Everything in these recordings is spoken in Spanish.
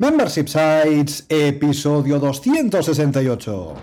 Membership Sites, episodio 268.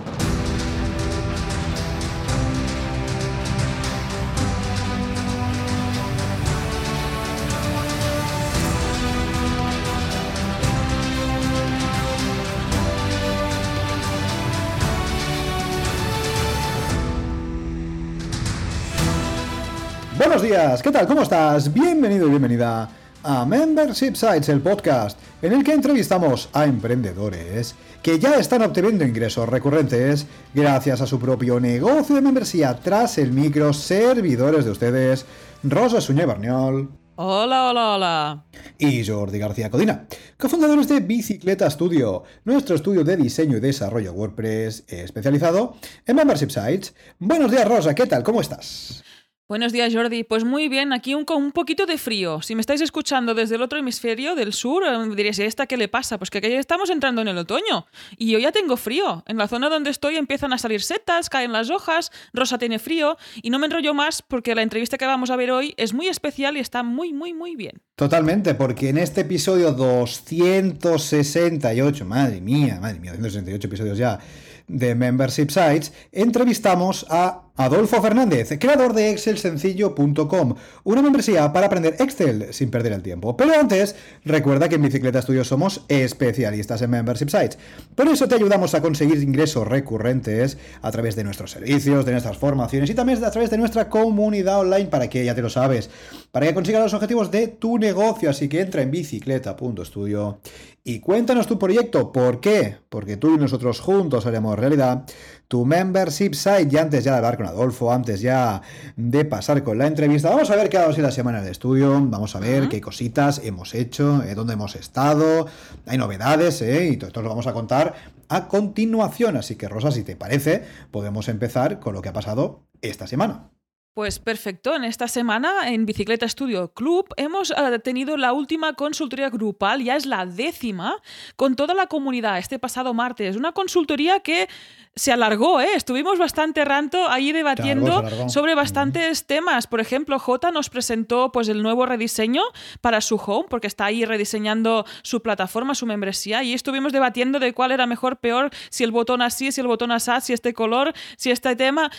Buenos días, ¿qué tal? ¿Cómo estás? Bienvenido y bienvenida a Membership Sites, el podcast en el que entrevistamos a emprendedores que ya están obteniendo ingresos recurrentes gracias a su propio negocio de membresía tras el micro servidores de ustedes, Rosa Suñé Barniol. Hola, hola, hola. Y Jordi García Codina, cofundadores de Bicicleta Studio, nuestro estudio de diseño y desarrollo WordPress especializado en Membership Sites. Buenos días, Rosa, ¿qué tal? ¿Cómo estás? Buenos días, Jordi. Pues muy bien, aquí un, un poquito de frío. Si me estáis escuchando desde el otro hemisferio del sur, eh, diréis, ¿y esta qué le pasa? Pues que aquí estamos entrando en el otoño y yo ya tengo frío. En la zona donde estoy empiezan a salir setas, caen las hojas, Rosa tiene frío y no me enrollo más porque la entrevista que vamos a ver hoy es muy especial y está muy, muy, muy bien. Totalmente, porque en este episodio 268, madre mía, madre mía, 268 episodios ya de Membership Sites, entrevistamos a Adolfo Fernández, creador de excelsencillo.com, una membresía para aprender Excel sin perder el tiempo. Pero antes, recuerda que en Bicicleta Studio somos especialistas en Membership Sites. Por eso te ayudamos a conseguir ingresos recurrentes a través de nuestros servicios, de nuestras formaciones y también a través de nuestra comunidad online para que, ya te lo sabes, para que consigas los objetivos de tu negocio. Así que entra en bicicleta.studio y cuéntanos tu proyecto. ¿Por qué? Porque tú y nosotros juntos haremos realidad tu membership site. Y antes ya de hablar con Adolfo, antes ya de pasar con la entrevista, vamos a ver qué ha dado la semana de estudio, vamos a ver qué cositas hemos hecho, eh, dónde hemos estado, hay novedades, eh, y todo esto lo vamos a contar a continuación. Así que, Rosa, si te parece, podemos empezar con lo que ha pasado esta semana. Pues perfecto, en esta semana en Bicicleta Studio Club hemos uh, tenido la última consultoría grupal, ya es la décima, con toda la comunidad este pasado martes. Una consultoría que se alargó, ¿eh? estuvimos bastante rato ahí debatiendo sobre bastantes temas. Por ejemplo, J nos presentó pues, el nuevo rediseño para su home, porque está ahí rediseñando su plataforma, su membresía, y estuvimos debatiendo de cuál era mejor, peor, si el botón así, si el botón así, si este color, si este tema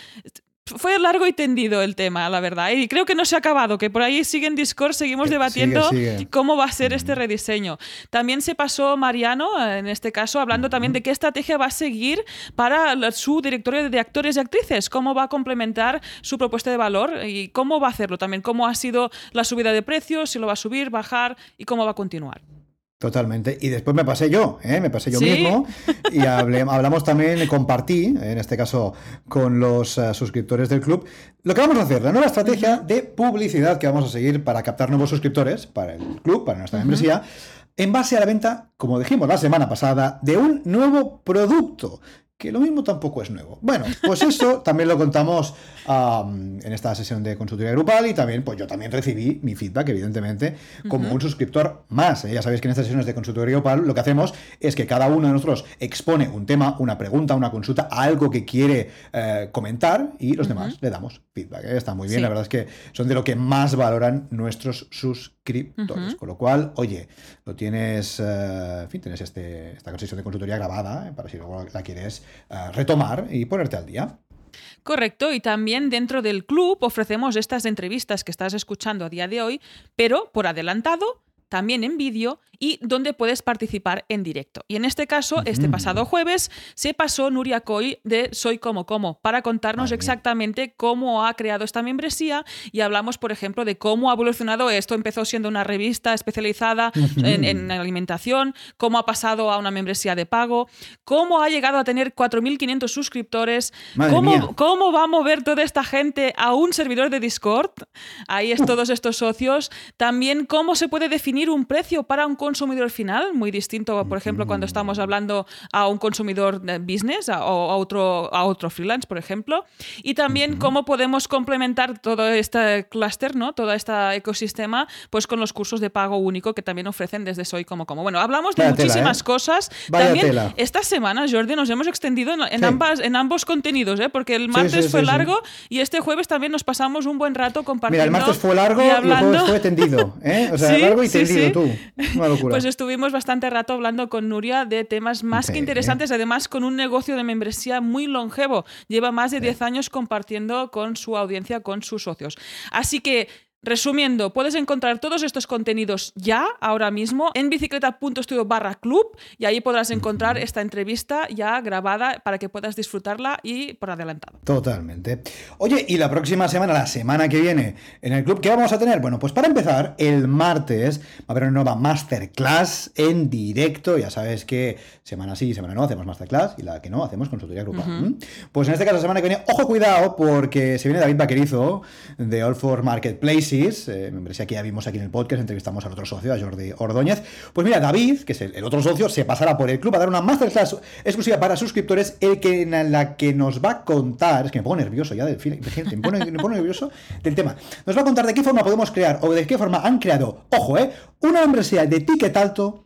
fue largo y tendido el tema, la verdad. Y creo que no se ha acabado, que por ahí sigue en Discord, seguimos debatiendo cómo va a ser este rediseño. También se pasó Mariano, en este caso, hablando también de qué estrategia va a seguir para su directorio de actores y actrices, cómo va a complementar su propuesta de valor y cómo va a hacerlo también, cómo ha sido la subida de precios, si lo va a subir, bajar y cómo va a continuar. Totalmente. Y después me pasé yo, ¿eh? me pasé yo mismo. Y hablamos también, compartí, en este caso con los eh, suscriptores del club, lo que vamos a hacer, la nueva estrategia de publicidad que vamos a seguir para captar nuevos suscriptores para el club, para nuestra membresía, en base a la venta, como dijimos la semana pasada, de un nuevo producto que lo mismo tampoco es nuevo. Bueno, pues eso también lo contamos en esta sesión de consultoría grupal y también, pues yo también recibí mi feedback, evidentemente, como un suscriptor más. ¿eh? Ya sabéis que en estas sesiones de consultoría grupal lo que hacemos es que cada uno de nosotros expone un tema, una pregunta, una consulta, algo que quiere eh, comentar y los demás le damos feedback. ¿eh? Está muy bien, la verdad es que son de lo que más valoran nuestros suscriptores. Con lo cual, oye, lo tienes, en fin, tienes este, esta sesión de consultoría grabada para si luego la quieres retomar y ponerte al día. Correcto, y también dentro del club ofrecemos estas entrevistas que estás escuchando a día de hoy, pero por adelantado, también en vídeo y donde puedes participar en directo. Y en este caso, este pasado jueves, se pasó Nuria Coy de Soy Como Como para contarnos exactamente cómo ha creado esta membresía y hablamos, por ejemplo, de cómo ha evolucionado esto. Empezó siendo una revista especializada en, alimentación, cómo ha pasado a una membresía de pago, cómo ha llegado a tener 4.500 suscriptores, cómo, cómo va a mover toda esta gente a un servidor de Discord. Ahí es todos estos socios. También cómo se puede definir un precio para un consumidor final, muy distinto, por ejemplo, cuando estamos hablando a un consumidor business o a otro, a otro freelance, por ejemplo. Y también cómo podemos complementar todo este clúster, ¿no? todo este ecosistema, pues con los cursos de pago único que también ofrecen desde Soy Como Como. Bueno, hablamos de muchísimas ¿eh? cosas. también esta semana, Jordi, nos hemos extendido en, ambas, en ambos contenidos, ¿eh? porque el martes fue largo y este jueves también nos pasamos un buen rato compartiendo. Mira, el martes fue largo y, el jueves fue tendido. ¿eh? O sea, largo y tendido aprendido tú? Una locura. Pues estuvimos bastante rato hablando con Nuria de temas más que interesantes, además con un negocio de membresía muy longevo. Lleva más de 10 años compartiendo con su audiencia, con sus socios. Así que Resumiendo, puedes encontrar todos estos contenidos ya, ahora mismo, en bicicleta.studio barra club y ahí podrás encontrar esta entrevista ya grabada para que puedas disfrutarla y por adelantado. Totalmente. Oye, y la próxima semana, la semana que viene, en el club, ¿qué vamos a tener? Bueno, pues para empezar, el martes va a haber una nueva masterclass en directo. Ya sabes que semana sí, semana no, hacemos masterclass y la que no, hacemos consultoría grupal. Pues en este caso, la semana que viene, ojo, cuidado, porque se viene David Vaquerizo de All for Marketplace eh, membresía que ya vimos aquí en el podcast, entrevistamos al otro socio, a Jordi Ordóñez. Pues mira, David, que es el, otro socio, se pasará por el club a dar una masterclass exclusiva para suscriptores, el que, en la que nos va a contar, es que me pongo nervioso ya del me pongo, me pongo nervioso del tema, nos va a contar de qué forma podemos crear o de qué forma han creado, ojo, eh, una membresía de ticket alto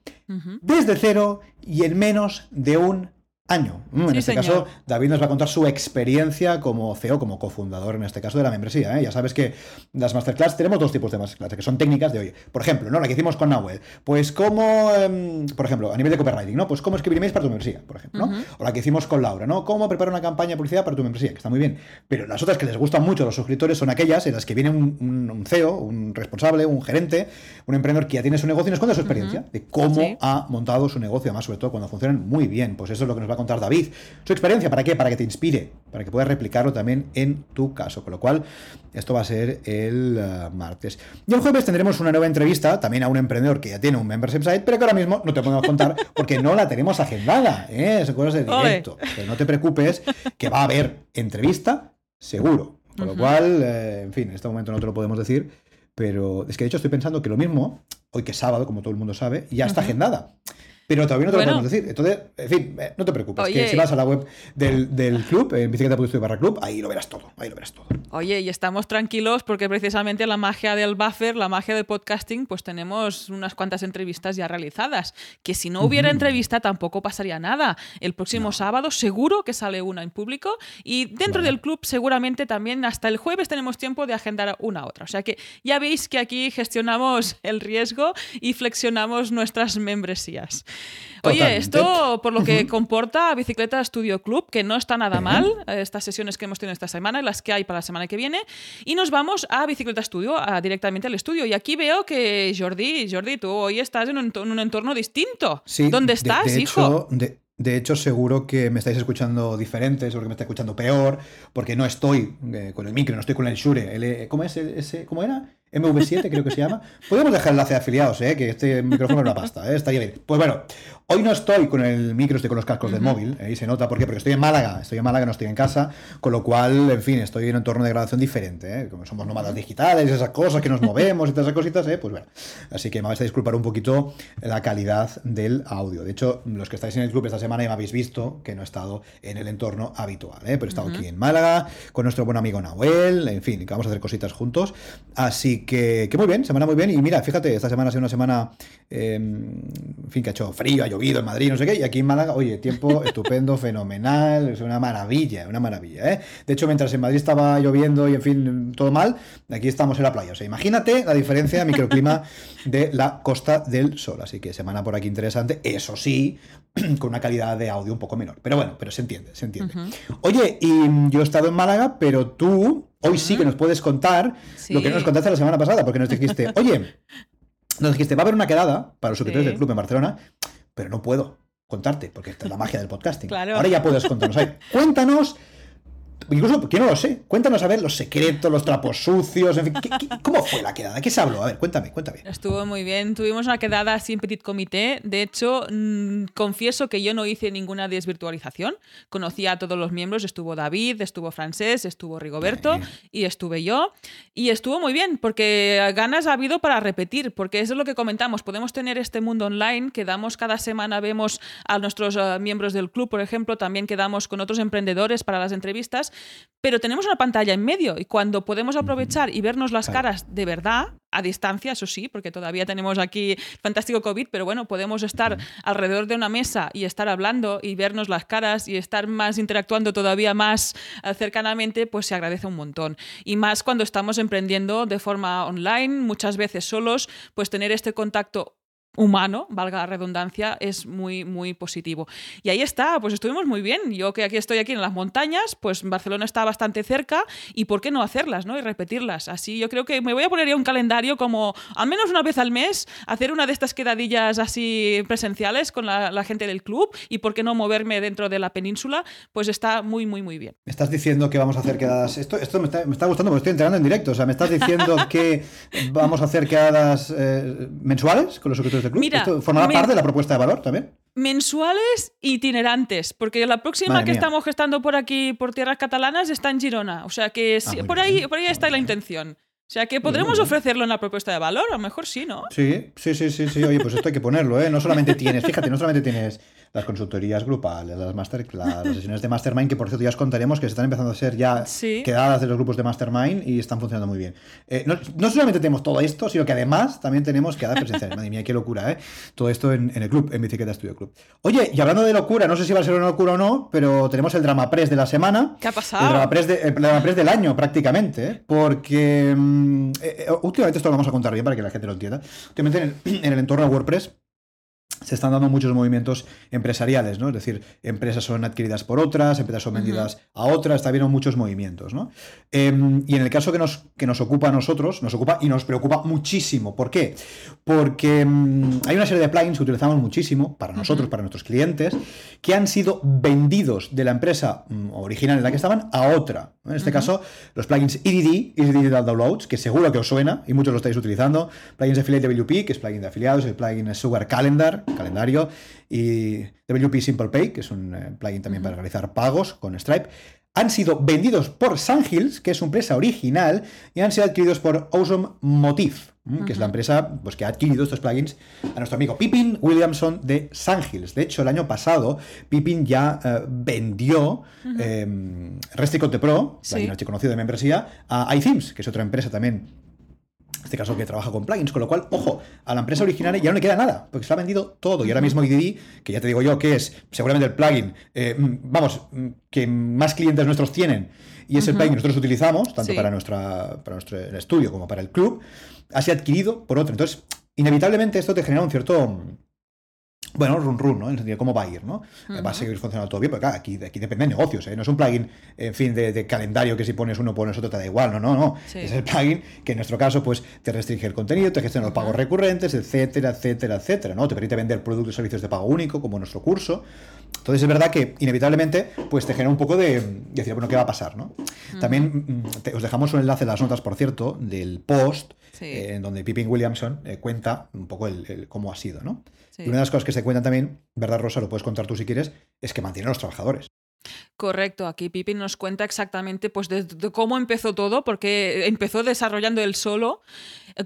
desde cero y en menos de un año. En este caso, David nos va a contar su experiencia como CEO, como cofundador, en este caso, de la membresía. ¿eh? Ya sabes que las masterclass tenemos dos tipos de masterclass, que son técnicas de hoy. Por ejemplo, ¿no? la que hicimos con Nahuel. Pues cómo, em, por ejemplo, a nivel de copywriting, ¿no? Pues cómo escribir emails para tu membresía, por ejemplo. ¿no? O la que hicimos con Laura, ¿no? Cómo preparar una campaña de publicidad para tu membresía, que está muy bien. Pero las otras que les gustan mucho a los suscriptores son aquellas en las que viene un, CEO, un responsable, un gerente, un emprendedor que ya tiene su negocio y nos cuenta su experiencia de cómo ha montado su negocio, además, sobre todo cuando funcionan muy bien. Pues eso es lo que nos va a contar David su experiencia. ¿Para qué? Para que te inspire, para que puedas replicarlo también en tu caso. Con lo cual, esto va a ser el eh, martes. Y el jueves tendremos una nueva entrevista también a un emprendedor que ya tiene un membership site, pero que ahora mismo no te podemos contar porque no la tenemos agendada. ¿eh? Son cosas de directo. Pero no te preocupes, que va a haber entrevista seguro. Con lo cual, eh, en fin, en este momento no te lo podemos decir. Pero es que de hecho estoy pensando que lo mismo, hoy que es sábado, como todo el mundo sabe, ya está agendada pero todavía no te lo podemos decir. Entonces, en fin, eh, no te preocupes, que si vas a la web del, del club, en bicicleta.estudio barra club, ahí lo verás todo, ahí lo verás todo. Oye, y estamos tranquilos porque precisamente la magia del buffer, la magia del podcasting, pues tenemos unas cuantas entrevistas ya realizadas, que si no hubiera entrevista tampoco pasaría nada. El próximo sábado seguro que sale una en público y dentro del club seguramente también hasta el jueves tenemos tiempo de agendar una otra. O sea que ya veis que aquí gestionamos el riesgo y flexionamos nuestras membresías. Oye, esto por lo que comporta Bicicleta Studio Club, que no está nada mal, estas sesiones que hemos tenido esta semana y las que hay para la semana que viene. Y nos vamos a Bicicleta Studio, directamente al estudio. Y aquí veo que Jordi, Jordi, tú hoy estás en un, entorno distinto. ¿Dónde estás, hijo? de, hecho, seguro que me estáis escuchando diferente, seguro que me estáis escuchando peor, porque no estoy eh, con el micro, no estoy con el Shure. ¿Cómo es ese? ¿Cómo era? MV7 creo que se llama. Podemos dejar enlace afiliados, ¿eh? que este micrófono es una pasta, ¿eh? estaría bien. Pues bueno, hoy no estoy con el micro, estoy con los cascos del móvil, ahí se nota, ¿por qué? Porque estoy en Málaga, estoy en Málaga, no estoy en casa, con lo cual, en fin, estoy en un entorno de grabación diferente, ¿eh? como somos nómadas digitales, esas cosas que nos movemos y todas esas cositas, ¿eh? pues bueno. Así que me vais a disculpar un poquito la calidad del audio. De hecho, los que estáis en el club esta semana ya me habéis visto que no he estado en el entorno habitual, ¿eh? pero he estado aquí en Málaga con nuestro buen amigo Nahuel, en fin, que vamos a hacer cositas juntos. Así que, que muy bien semana muy bien. Y mira, fíjate, esta semana ha sido una semana, em, en fin, que ha hecho frío, ha llovido en Madrid, no sé qué. Y aquí en Málaga, oye, tiempo estupendo, fenomenal, es una maravilla, una maravilla, ¿eh? De hecho, mientras en Madrid estaba lloviendo y, en fin, todo mal, aquí estamos en la playa. O sea, imagínate la diferencia de microclima de la Costa del Sol. Así que semana por aquí interesante, eso sí, con una calidad de audio un poco menor. Pero bueno, pero se entiende, se entiende. Oye, y yo he estado en Málaga, pero tú hoy sí que nos puedes contar lo que nos contaste la semana pasada, porque nos dijiste, oye, nos dijiste, va a haber una quedada para los suscriptores del club en Barcelona, pero no puedo contarte, porque esta es la magia del podcasting. Ahora ya puedes contarnos. cuéntanos Incluso, que no lo sé. Cuéntanos a ver los secretos, los trapos sucios, en fin. cómo fue la quedada? ¿Qué se habló? A ver, cuéntame, cuéntame. Estuvo muy bien. Tuvimos una quedada así en petit comité. De hecho, mm, confieso que yo no hice ninguna desvirtualización. Conocí a todos los miembros. Estuvo David, estuvo Francés, estuvo Rigoberto y estuve yo. Y estuvo muy bien porque ganas ha habido para repetir, porque eso es lo que comentamos. Podemos tener este mundo online, quedamos cada semana, vemos a nuestros eh, miembros del club, por ejemplo, también quedamos con otros emprendedores para las entrevistas caras, pero tenemos una pantalla en medio y cuando podemos aprovechar y vernos las caras de verdad, a distancia, eso sí, porque todavía tenemos aquí fantástico COVID, pero bueno, podemos estar alrededor de una mesa y estar hablando y vernos las caras y estar más interactuando todavía más eh, cercanamente, pues se agradece un montón. Y más cuando estamos emprendiendo de forma online, muchas veces solos, pues tener este contacto humano, valga la redundancia, es muy, muy positivo. Y ahí está, pues estuvimos muy bien. Yo que aquí estoy aquí en las montañas, pues Barcelona está bastante cerca y por qué no hacerlas, ¿no? Y repetirlas. Así yo creo que me voy a poner ya un calendario como al menos una vez al mes, hacer una de estas quedadillas así presenciales con la, gente del club y por qué no moverme dentro de la península, pues está muy, muy, muy bien. Me estás diciendo que vamos a hacer quedadas... Esto, esto me, está, gustando porque estoy enterando en directo. O sea, me estás diciendo que vamos a hacer quedadas eh, mensuales con los objetivos Mira, ¿Esto formará parte de la propuesta de valor también? Mensuales itinerantes, porque la próxima que estamos gestando por aquí, por tierras catalanas, está en Girona. O sea que ah, por, ahí, por ahí está la intención. O sea que podremos ofrecerlo en la propuesta de valor, a lo mejor sí, ¿no? Sí, sí, sí, sí, sí. Oye, pues esto hay que ponerlo, ¿eh? No solamente tienes, fíjate, no solamente tienes las consultorías grupales, las masterclass, las sesiones de mastermind, que por cierto ya os contaremos que se están empezando a ser ya quedadas de los grupos de mastermind y están funcionando muy bien. Eh, no, solamente tenemos todo esto, sino que además también tenemos quedadas presenciales. Madre mía, qué locura, ¿eh? Todo esto en, el club, en Bicicleta Studio Club. Oye, y hablando de locura, no sé si va a ser una locura o no, pero tenemos el Drama Press de la semana. ¿Qué ha pasado? El Drama Press, Drama Press del año, prácticamente, ¿eh? porque mm, eh, últimamente esto lo vamos a contar bien para que la gente lo entienda. Últimamente en el entorno de WordPress se están dando muchos movimientos empresariales, ¿no? Es decir, empresas son adquiridas por otras, empresas son vendidas a otras, está habiendo muchos movimientos, ¿no? Em, y en el caso que nos, que nos ocupa a nosotros, nos ocupa y nos preocupa muchísimo. ¿Por qué? Porque em, hay una serie de plugins que utilizamos muchísimo para nosotros, para nuestros clientes, que han sido vendidos de la empresa mm, original en la que estaban a otra. En este caso, los plugins EDD, Easy Digital Downloads, que seguro que os suena y muchos lo estáis utilizando, plugins de Affiliate WP, que es plugin de afiliados, el plugin Sugar Calendar, calendario, y WP Simple Pay, que es un eh, plugin también para realizar pagos con Stripe, han sido vendidos por Sandhills, que es su empresa original, y han sido adquiridos por Awesome Motive, que es la empresa pues, que ha adquirido estos plugins a nuestro amigo Pippin Williamson de Sandhills. De hecho, el año pasado, Pippin ya eh, vendió uh Pro, plugin conocido de membresía, a iThemes, que es otra empresa también en este caso que trabaja con plugins, con lo cual, ojo, a la empresa original ya no le queda nada, porque se ha vendido todo. Y ahora mismo IDD, que ya te digo yo que es seguramente el plugin, eh, mm, vamos, mm, que más clientes nuestros tienen, y es el plugin que nosotros utilizamos, tanto para, nuestra, para nuestro estudio como para el club, ha sido adquirido por otro. Entonces, inevitablemente esto te genera un cierto bueno, run run, ¿no? En el sentido de cómo va a ir, ¿no? Va a seguir funcionando todo bien, porque claro, aquí, aquí depende de negocios, ¿eh? No es un plugin, en fin, de, calendario que si pones uno, pones otro, te da igual, no, no, no. Es el plugin que en nuestro caso, pues, te restringe el contenido, te gestiona los pagos recurrentes, etcétera, etcétera, etcétera, ¿no? Te permite vender productos y servicios de pago único, como nuestro curso. Entonces es verdad que inevitablemente, pues, te genera un poco de, decir, bueno, ¿qué va a pasar, no? También mm, os dejamos un enlace en las notas, por cierto, del post, eh, en donde Pippin Williamson eh, cuenta un poco el, cómo ha sido, ¿no? Y una de las cosas que se cuentan también, ¿verdad, Rosa? Lo puedes contar tú si quieres, es que mantiene a los trabajadores. Correcto, aquí Pippin nos cuenta exactamente pues, de, cómo empezó todo, porque empezó desarrollando él solo,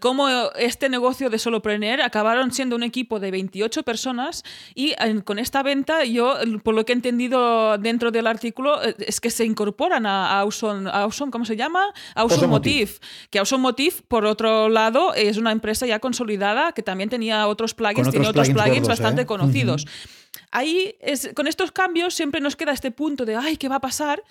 cómo este negocio de solopreneur acabaron siendo un equipo de 28 personas y con esta venta yo, por lo que he entendido dentro del artículo, eh, es que se incorporan a Awesome, ¿cómo se llama? Awesome Motive, que Awesome Motive, por otro lado, es una empresa ya consolidada que también tenía otros plugins, tiene otros plugins, bastante ¿eh? conocidos ahí es, con estos cambios siempre nos queda este punto de, ay, ¿qué va a pasar?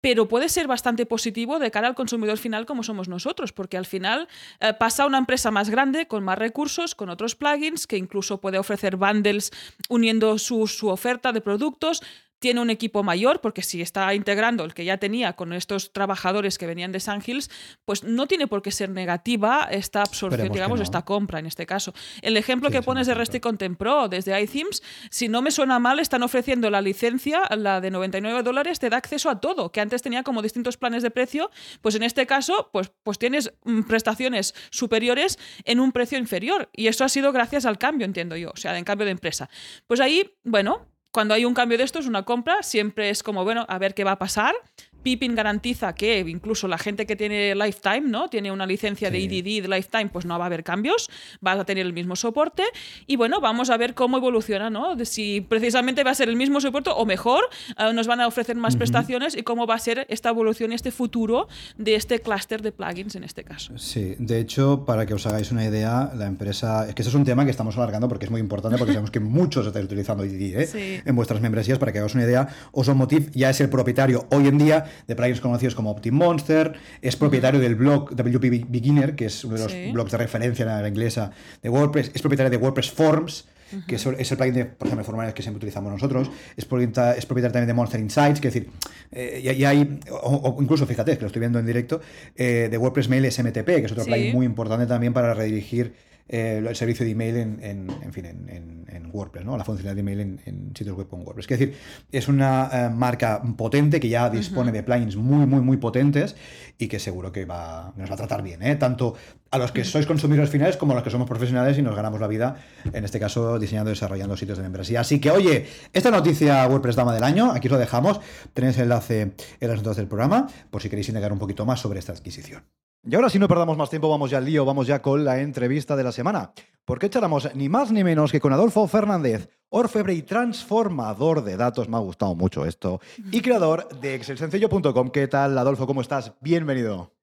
pero puede ser bastante positivo de cara al consumidor final como somos nosotros, porque al final eh, pasa una empresa más grande, con más recursos, con otros plugins, que incluso puede ofrecer bundles uniendo su, su oferta de productos, tiene un equipo mayor, porque si está integrando el que ya tenía con estos trabajadores que venían de San Hills, pues no tiene por qué ser negativa esta absorción, digamos, esta compra en este caso. El ejemplo que pones de Resti Content Pro desde iThemes, si no me suena mal, están ofreciendo la licencia, la de 99 dólares, te da acceso a todo, que antes tenía como distintos planes de precio, pues en este caso, pues, pues tienes mm, prestaciones superiores en un precio inferior. Y eso ha sido gracias al cambio, entiendo yo, o sea, en cambio de empresa. Pues ahí, bueno, cuando hay un cambio de esto, es una compra, siempre es como, bueno, a ver qué va a pasar, Pippin garantiza que incluso la gente que tiene Lifetime, ¿no? Tiene una licencia de EDD de Lifetime, pues no va a haber cambios, va a tener el mismo soporte. Y bueno, vamos a ver cómo evoluciona, ¿no? si precisamente va a ser el mismo soporte o mejor, eh, nos van a ofrecer más prestaciones y cómo va a ser esta evolución y este futuro de este clúster de plugins en este caso. Sí, de hecho, para que os hagáis una idea, la empresa. Es que ese es un tema que estamos alargando porque es muy importante, porque sabemos que muchos estáis utilizando EDD ¿eh? en vuestras membresías. Para que hagáis una idea, Osomotiv ya es el propietario hoy en día de plugins conocidos como OptimMonster, es propietario del blog WP Beginner, que es uno de los blogs de referencia en la inglesa de WordPress, es propietario de WordPress Forms, que es, el plugin de, por ejemplo, formularios que siempre utilizamos nosotros, es propietario, es propietario también de Monster Insights, que es decir, eh, y, hay, o, incluso fíjate, que lo estoy viendo en directo, eh, de WordPress Mail SMTP, que es otro plugin muy importante también para redirigir eh, el servicio de email en, en, fin, en, WordPress, ¿no? la funcionalidad de email en, sitios web con WordPress. Es decir, es una eh, marca potente que ya dispone de plugins muy, muy, muy potentes y que seguro que va, nos va a tratar bien, ¿eh? tanto a los que sois consumidores finales como a los que somos profesionales y nos ganamos la vida, en este caso diseñando y desarrollando sitios de membresía. Así que, oye, esta noticia WordPress Dama del Año, aquí lo dejamos, tenéis el enlace en las notas del programa por si queréis indagar un poquito más sobre esta adquisición. Y ahora, si no perdamos más tiempo, vamos ya al lío, vamos ya con la entrevista de la semana. Porque charlamos ni más ni menos que con Adolfo Fernández, orfebre y transformador de datos, me ha gustado mucho esto, y creador de excelsencillo.com. ¿Qué tal, Adolfo? ¿Cómo estás? Bienvenido.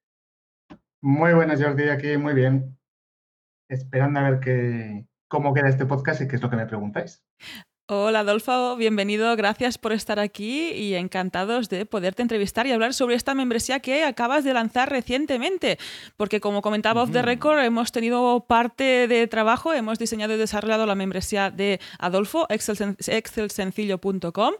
Muy buenas, Jordi, aquí muy bien. Esperando a ver qué, cómo queda este podcast y qué es lo que me preguntáis. Hola Adolfo, bienvenido, gracias por estar aquí y encantados de poderte entrevistar y hablar sobre esta membresía que acabas de lanzar recientemente, porque como comentaba Off the Record, hemos tenido parte de trabajo, hemos diseñado y desarrollado la membresía de Adolfo, excelsencillo.com,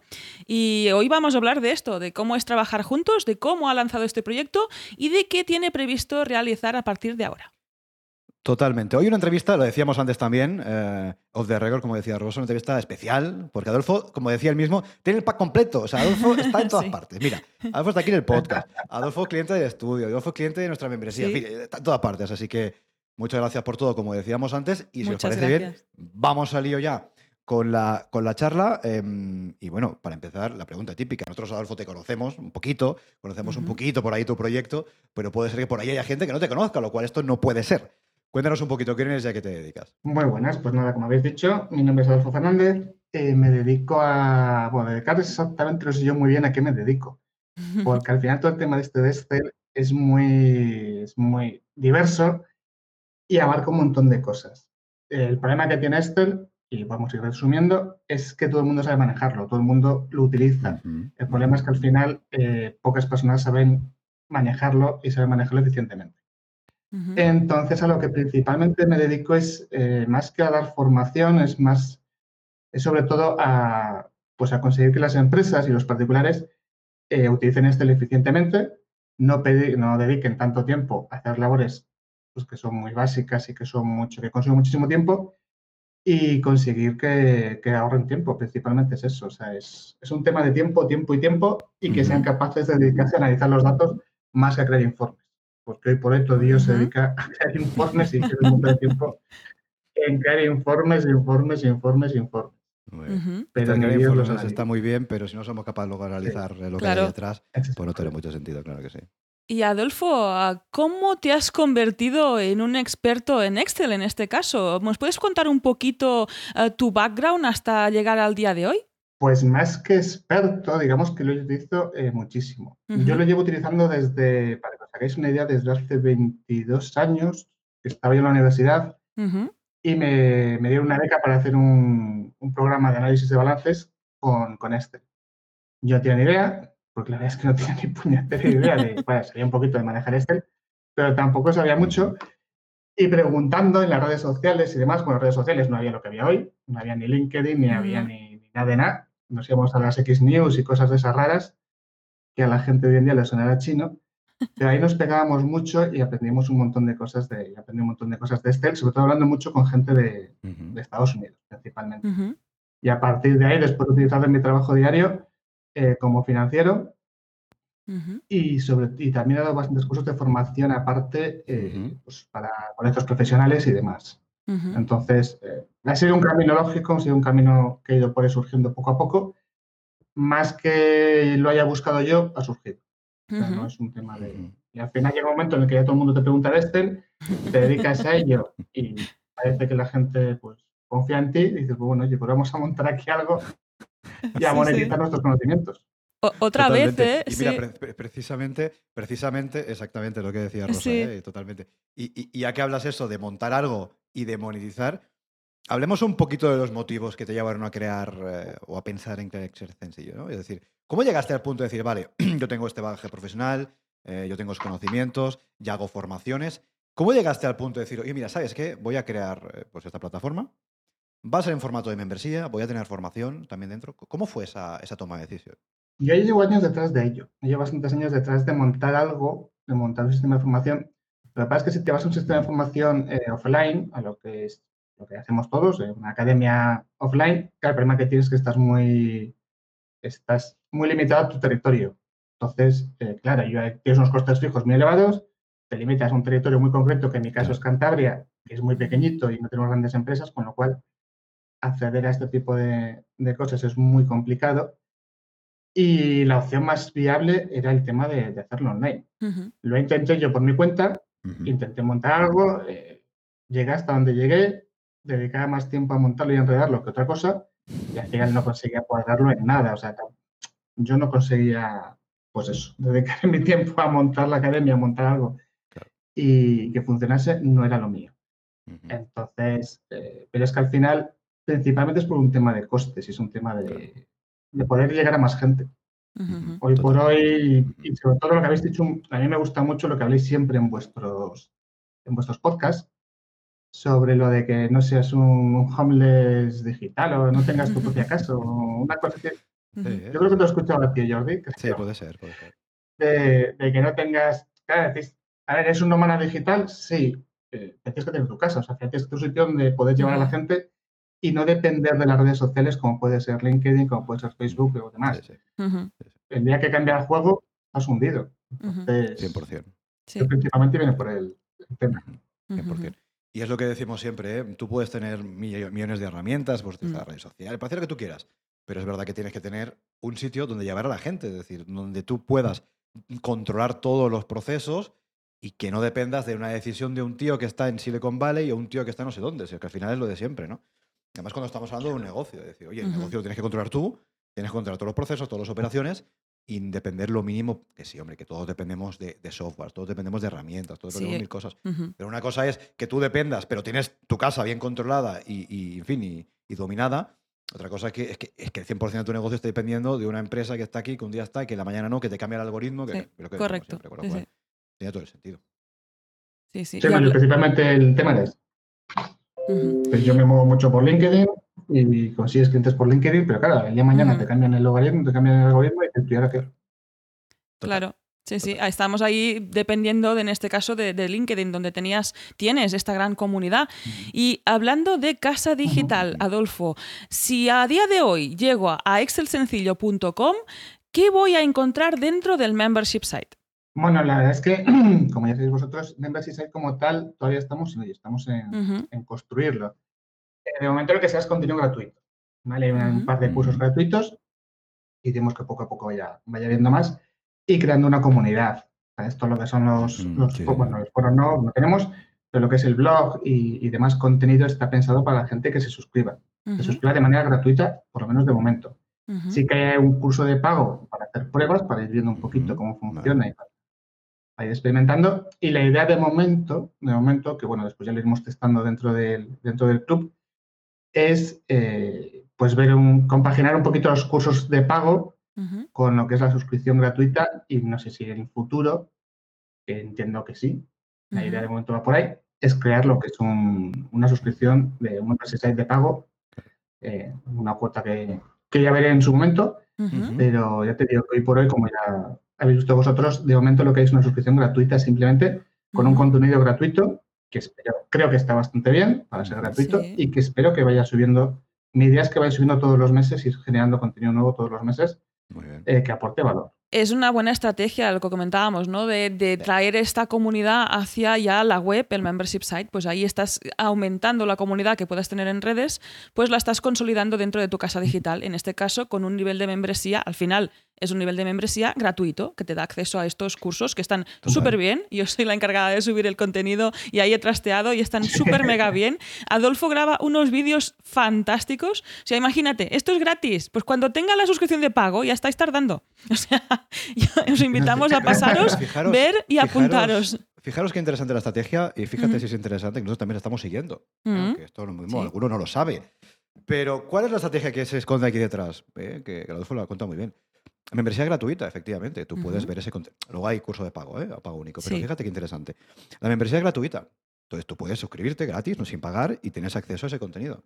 y hoy vamos a hablar de esto, de cómo es trabajar juntos, de cómo ha lanzado este proyecto y de qué tiene previsto realizar a partir de ahora. Totalmente. Hoy una entrevista, lo decíamos antes también, eh, off the record, como decía Rosso, una entrevista especial, porque Adolfo, como decía él mismo, tiene el pack completo. O sea, Adolfo está en todas partes. Mira, Adolfo está aquí en el podcast, Adolfo cliente del estudio, Adolfo cliente de nuestra membresía, en fin, está en todas partes. Así que muchas gracias por todo, como decíamos antes. Y si os parece bien, vamos al lío ya con la, con la charla. Em, y bueno, para empezar, la pregunta típica. Nosotros, Adolfo, te conocemos un poquito, conocemos un poquito por ahí tu proyecto, pero puede ser que por ahí haya gente que no te conozca, lo cual esto no puede ser. Cuéntanos un poquito, ¿quién eres y a qué te dedicas? Muy buenas, pues nada, como habéis dicho, mi nombre es Adolfo Fernández, eh, me dedico a, bueno, dedicar exactamente no sé yo muy bien a qué me dedico, porque al final todo el tema de este de es muy, es muy diverso y abarca un montón de cosas. El problema que tiene Excel, y vamos a ir resumiendo, es que todo el mundo sabe manejarlo, todo el mundo lo utiliza. El problema es que al final eh, pocas personas saben manejarlo y saben manejarlo eficientemente. Entonces, a lo que principalmente me dedico es eh, más que a dar formación, es más, es sobre todo a, pues a conseguir que las empresas y los particulares eh, utilicen Excel eficientemente, no, no dediquen tanto tiempo a hacer labores pues, que son muy básicas y que son mucho, que consumen muchísimo tiempo y conseguir que, ahorren tiempo, principalmente es eso. O sea, es, un tema de tiempo, tiempo y tiempo y que sean capaces de dedicarse a analizar los datos más que a crear informes porque hoy por hoy todo Dios se dedica a crear informes y tiene mucho tiempo en crear informes, informes, informes, informes. Pero informes está muy bien, pero si no somos capaces de realizar lo que hay detrás, pues no tiene mucho sentido, claro que sí. Y Adolfo, ¿cómo te has convertido en un experto en Excel en este caso? ¿Nos puedes contar un poquito eh, tu background hasta llegar al día de hoy? Pues más que experto, digamos que lo utilizo eh, muchísimo. Yo lo llevo utilizando desde, para hagáis una idea, desde hace 22 años, que estaba yo en la universidad y me, me, dieron una beca para hacer un, un programa de análisis de balances con, con este. Yo no tenía ni idea, porque la verdad es que no tenía ni puñetera idea de, bueno, sabía un poquito de manejar Excel, pero tampoco sabía mucho. Y preguntando en las redes sociales y demás, bueno, redes sociales no había lo que había hoy, no había ni LinkedIn, ni había ni, ni nada de nada nos íbamos a las X News y cosas de esas raras, que a la gente hoy en día le sonará chino, pero ahí nos pegábamos mucho y aprendimos un montón de cosas de, aprendí un montón de cosas de Excel, sobre todo hablando mucho con gente de, Estados Unidos, principalmente. Y a partir de ahí, después de utilizar en mi trabajo diario eh, como financiero, y, sobre, y también he dado bastantes cursos de formación aparte eh, pues para colegios profesionales y demás. Entonces, eh, ha sido un camino lógico, ha sido un camino que ha ido por ahí surgiendo poco a poco. Más que lo haya buscado yo, ha surgido. O sea, no es un tema de... Y al final llega un momento en el que ya todo el mundo te pregunta de Excel, te dedicas a ello y parece que la gente pues confía en ti y dices, pues bueno, oye, pues vamos a montar aquí algo y a monetizar nuestros conocimientos. otra vez, ¿eh? Y mira, precisamente, precisamente, exactamente lo que decía Rosa, ¿eh? totalmente. Y, y, ya que hablas eso de montar algo y de monetizar, hablemos un poquito de los motivos que te llevaron a crear eh, o a pensar en crear sencillo, ¿no? Es decir, ¿cómo llegaste al punto de decir, vale, yo tengo este bagaje profesional, eh, yo tengo los conocimientos, ya hago formaciones? ¿Cómo llegaste al punto de decir, oye, mira, ¿sabes qué? Voy a crear pues esta plataforma, Va a ser en formato de membresía, voy a tener formación también dentro. ¿Cómo fue esa, toma de decisión? Yo llevo años detrás de ello. Llevo bastantes años detrás de montar algo, de montar un sistema de formación. Lo que pasa es que si te vas a un sistema de formación eh, offline, a lo que es lo que hacemos todos, en una academia offline, el problema que tienes es que estás muy, estás muy limitado a tu territorio. Entonces, eh, claro, tienes unos costes fijos muy elevados, te limitas a un territorio muy concreto, que en mi caso es Cantabria, que es muy pequeñito y no tenemos grandes empresas, con lo cual acceder a este tipo de, cosas es muy complicado. Y la opción más viable era el tema de, hacerlo online. Lo intenté yo por mi cuenta, intenté montar algo, eh, llegué hasta donde llegué, dedicaba más tiempo a montarlo y enredarlo que otra cosa, y al final no conseguía cuadrarlo en nada. O sea, yo no conseguía, pues eso, dedicar mi tiempo a montar la academia, a montar algo y que funcionase, no era lo mío. Entonces, eh, pero es que al final principalmente es por un tema de costes y es un tema de, poder llegar a más gente. Hoy por hoy, y sobre todo lo que habéis dicho, a mí me gusta mucho lo que habléis siempre en vuestros, en vuestros podcasts sobre lo de que no seas un, homeless digital o no tengas tu propia casa o una cosa que... yo creo que te lo he escuchado a ti, Jordi. sí, puede ser, puede ser. De, que no tengas... Claro, decís, a ver, ¿es un nómada digital? Sí, eh, tienes que tener tu casa, o sea, tienes tu sitio donde poder llevar a la gente y no depender de las redes sociales como puede ser LinkedIn, como puede ser Facebook o demás. El día que cambia el juego, has hundido. Entonces, 100%. Principalmente viene por el, tema. 100%. Y es lo que decimos siempre, ¿eh? tú puedes tener millones de herramientas, puedes utilizar mm. redes sociales, para hacer lo que tú quieras, pero es verdad que tienes que tener un sitio donde llevar a la gente, es decir, donde tú puedas controlar todos los procesos y que no dependas de una decisión de un tío que está en Silicon Valley o un tío que está no sé dónde, que al final es lo de siempre, ¿no? Además, cuando estamos hablando de un negocio, es decir, oye, el negocio lo tienes que controlar tú, tienes que controlar todos los procesos, todas las operaciones, y depender lo mínimo, que sí, hombre, que todos dependemos de, software, todos dependemos de herramientas, todos dependemos de mil cosas. Pero una cosa es que tú dependas, pero tienes tu casa bien controlada y, en fin, y, dominada. Otra cosa es que, es que, es que el 100% de tu negocio está dependiendo de una empresa que está aquí, que un día está y que la mañana no, que te cambia el algoritmo. Que, correcto. tiene todo el sentido. Sí, sí. principalmente el tema es pues yo me muevo mucho por LinkedIn y consigues clientes por LinkedIn, pero claro, el día de mañana te cambian el logaritmo, te cambian el algoritmo y te ahora qué. Claro. Sí, sí, estamos ahí dependiendo, de, en este caso, de, LinkedIn, donde tenías, tienes esta gran comunidad. Y hablando de casa digital, Adolfo, si a día de hoy llego a excelsencillo.com, ¿qué voy a encontrar dentro del membership site? Bueno, la verdad es que, como ya sabéis vosotros, Membership Site como tal, todavía estamos en estamos en, construirlo. Eh, de momento lo que sea es contenido gratuito. ¿vale? Hay un par de cursos gratuitos y tenemos que poco a poco vaya, vaya viendo más y creando una comunidad. Esto lo que son los, bueno, los foros no, no tenemos, pero lo que es el blog y, demás contenido está pensado para la gente que se suscriba. Se suscriba de manera gratuita, por lo menos de momento. Sí que hay un curso de pago para hacer pruebas, para ir viendo un poquito cómo funciona y para ir experimentando. Y la idea de momento, de momento, que bueno, después ya lo iremos testando dentro del, dentro del club, es eh, pues ver un, compaginar un poquito los cursos de pago con lo que es la suscripción gratuita y no sé si en el futuro, que entiendo que sí, la idea de momento va por ahí, es crear lo que es una suscripción de un site de pago, eh, una cuota que, que, ya veré en su momento, pero ya te digo que hoy por hoy, como ya habéis visto vosotros, de momento lo que hay es una suscripción gratuita simplemente con un contenido gratuito que creo que está bastante bien para ser gratuito y que espero que vaya subiendo. Mi idea es que vaya subiendo todos los meses y generando contenido nuevo todos los meses eh, que aporte valor. Es una buena estrategia lo que comentábamos, ¿no? De, traer esta comunidad hacia ya la web, el membership site. Pues ahí estás aumentando la comunidad que puedas tener en redes, pues la estás consolidando dentro de tu casa digital. En este caso, con un nivel de membresía, al final es un nivel de membresía gratuito que te da acceso a estos cursos que están súper bien. Yo soy la encargada de subir el contenido y ahí he trasteado y están súper mega bien. Adolfo graba unos vídeos fantásticos. O sea, imagínate, esto es gratis. Pues cuando tenga la suscripción de pago ya estáis tardando. O sea, os invitamos a pasaros, ver y apuntaros. Fijaros qué interesante la estrategia y fíjate si es interesante que nosotros también la estamos siguiendo. esto mismo, alguno no lo sabe. Pero, ¿cuál es la estrategia que se esconde aquí detrás? Eh, que Adolfo lo ha contado muy bien. Membresía gratuita, efectivamente. Tú puedes ver ese contenido. Luego hay curso de pago, ¿eh? A pago único. Pero fíjate qué interesante. La membresía es gratuita. Entonces tú puedes suscribirte gratis, no sin pagar, y tienes acceso a ese contenido.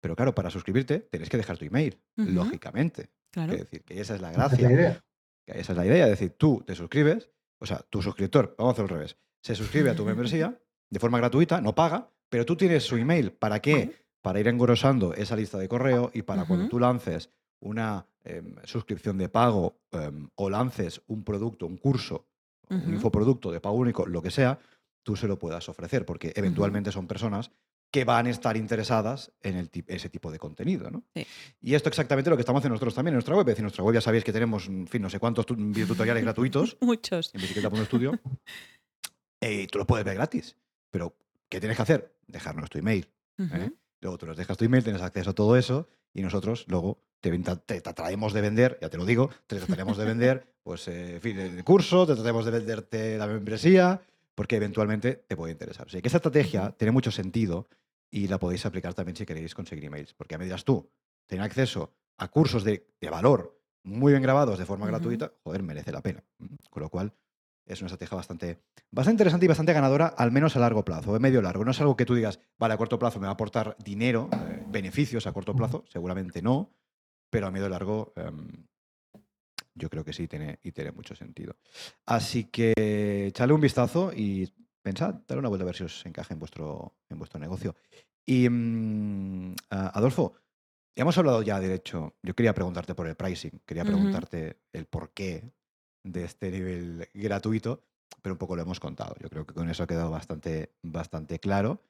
Pero claro, para suscribirte tienes que dejar tu email, lógicamente. Claro. Es decir, que esa es la gracia. Que esa es la idea. Es decir, tú te suscribes, o sea, tu suscriptor, vamos a hacer al revés, se suscribe a tu membresía de forma gratuita, no paga, pero tú tienes su email. ¿Para qué? Para ir engrosando esa lista de correo y para cuando tú lances una em, suscripción de pago em, o lances un producto, un curso, un infoproducto de pago único, lo que sea, tú se lo puedas ofrecer, porque eventualmente son personas que van a estar interesadas en el ese tipo de contenido. ¿no? Y esto exactamente lo que estamos haciendo nosotros también en nuestra web. Es decir, en nuestra web ya sabéis que tenemos, en fin, no sé cuántos tutoriales gratuitos. Muchos. En bicicleta.studio. y tú lo puedes ver gratis. Pero, ¿qué tienes que hacer? Dejarnos tu email. ¿eh? Luego tú nos dejas tu email, tienes acceso a todo eso y nosotros luego te, te, trataremos de vender, ya te lo digo, te trataremos de vender, pues, eh, en fin, el curso, te trataremos de venderte la membresía, porque eventualmente te puede interesar. O sea, que esta estrategia tiene mucho sentido y la podéis aplicar también si queréis conseguir emails, porque a medida tú, tener acceso a cursos de, valor muy bien grabados de forma gratuita, joder, merece la pena. Con lo cual, es una estrategia bastante, bastante interesante y bastante ganadora, al menos a largo plazo, de medio largo. No es algo que tú digas, vale, a corto plazo me va a aportar dinero, eh, beneficios a corto plazo, seguramente no, pero a medio largo em, yo creo que sí tiene, y tiene mucho sentido. Así que echadle un vistazo y pensad, dale una vuelta a ver si os encaja en vuestro, en vuestro negocio. Y mm, Adolfo, hemos hablado ya de hecho, yo quería preguntarte por el pricing, quería preguntarte el por qué de este nivel gratuito, pero un poco lo hemos contado. Yo creo que con eso ha quedado bastante, bastante claro.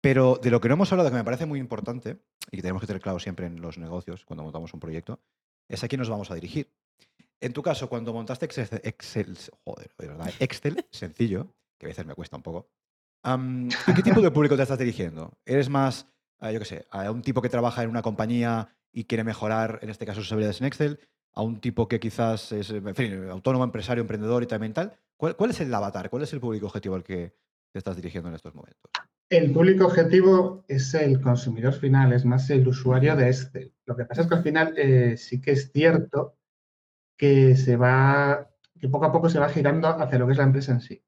Pero de lo que no hemos hablado, que me parece muy importante y que tenemos que tener claro siempre en los negocios cuando montamos un proyecto, es a quién nos vamos a dirigir. En tu caso, cuando montaste Excel, Excel joder, verdad, Excel sencillo, que a veces me cuesta un poco, ¿a qué tipo de público te estás dirigiendo? ¿Eres más, yo qué sé, a un tipo que trabaja en una compañía y quiere mejorar, en este caso, sus habilidades en Excel? A un tipo que quizás es en fin, autónomo, empresario, emprendedor y también tal. ¿Cuál, ¿Cuál, es el avatar? ¿Cuál es el público objetivo al que te estás dirigiendo en estos momentos? El público objetivo es el consumidor final, es más el usuario de Excel. Lo que pasa es que al final eh, sí que es cierto que se va, que poco a poco se va girando hacia lo que es la empresa en sí.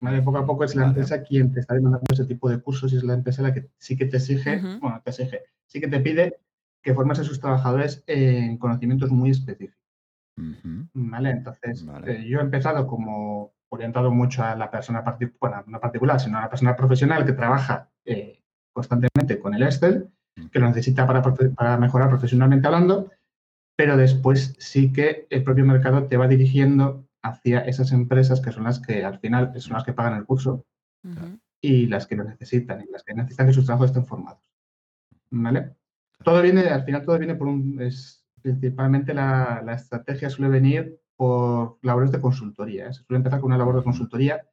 ¿Vale? Poco a poco es la empresa quien te está demandando ese tipo de cursos y es la empresa la que sí que te exige, bueno, te exige, sí que te pide que formas a sus trabajadores en conocimientos muy específicos. ¿Vale? Entonces, eh, yo he empezado como orientado mucho a la persona, bueno, no particular, sino a la persona profesional que trabaja eh, constantemente con el Excel, que lo necesita para, para, mejorar profesionalmente hablando, pero después sí que el propio mercado te va dirigiendo hacia esas empresas que son las que al final son las que pagan el curso y las que lo necesitan y las que necesitan que sus trabajos estén formados. ¿Vale? Todo viene, al final todo viene por un, es, principalmente la, estrategia suele venir por labores de consultoría. ¿eh? Se suele empezar con una labor de consultoría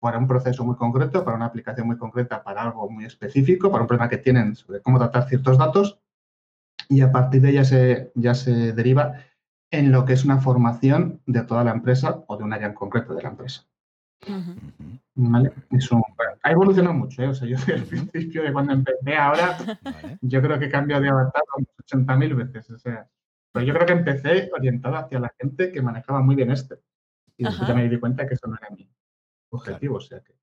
para un proceso muy concreto, para una aplicación muy concreta, para algo muy específico, para un problema que tienen sobre cómo tratar ciertos datos y a partir de ella se, ya se deriva en lo que es una formación de toda la empresa o de un área en concreto de la empresa. ¿Vale? ha evolucionado mucho, ¿eh? O sea, yo al principio de cuando empecé ahora, yo creo que he cambiado de avatar 80.000 veces. O sea, pero yo creo que empecé orientado hacia la gente que manejaba muy bien este. Y después ya me di cuenta que eso no era mi objetivo. O sea que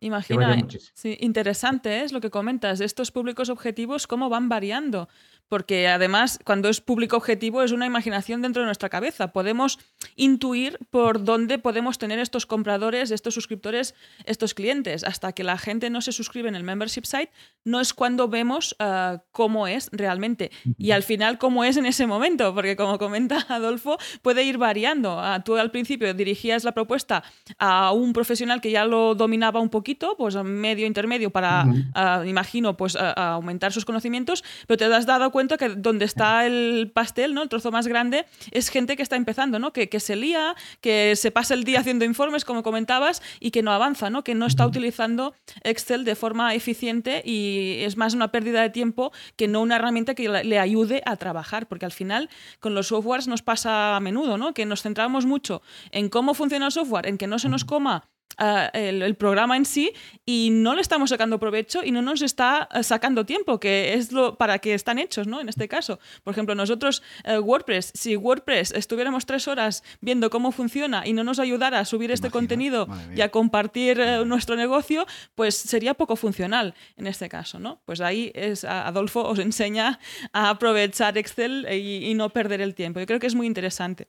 Imagina, sí, interesante ¿eh? es lo que comentas, estos públicos objetivos, cómo van variando, porque además cuando es público objetivo es una imaginación dentro de nuestra cabeza, podemos intuir por dónde podemos tener estos compradores, estos suscriptores, estos clientes, hasta que la gente no se suscribe en el membership site, no es cuando vemos ah, cómo es realmente. Y al final cómo es en ese momento, porque como comenta Adolfo, puede ir variando. Ah, tú al principio dirigías la propuesta a un profesional que ya lo dominaba un poquito, pues medio intermedio para, ah, imagino, pues aumentar sus conocimientos, pero te has dado cuenta cuenta que donde está el pastel, ¿no? El trozo más grande, es gente que está empezando, ¿no? Que, que se lía, que se pasa el día haciendo informes, como comentabas, y que no avanza, ¿no? Que no está utilizando Excel de forma eficiente y es más una pérdida de tiempo que no una herramienta que le ayude a trabajar, porque al final con los softwares nos pasa a menudo, ¿no? Que nos centramos mucho en cómo funciona el software, en que no se nos coma El, programa en sí y no le estamos sacando provecho y no nos está eh, sacando tiempo, que es lo para que están hechos, ¿no? En este caso. Por ejemplo, nosotros, eh, WordPress, si WordPress estuviéramos tres horas viendo cómo funciona y no nos ayudara a subir este contenido y a compartir eh, nuestro negocio, pues sería poco funcional en este caso, ¿no? Pues ahí es, Adolfo os enseña a aprovechar Excel y no perder el tiempo. Yo creo que es muy interesante.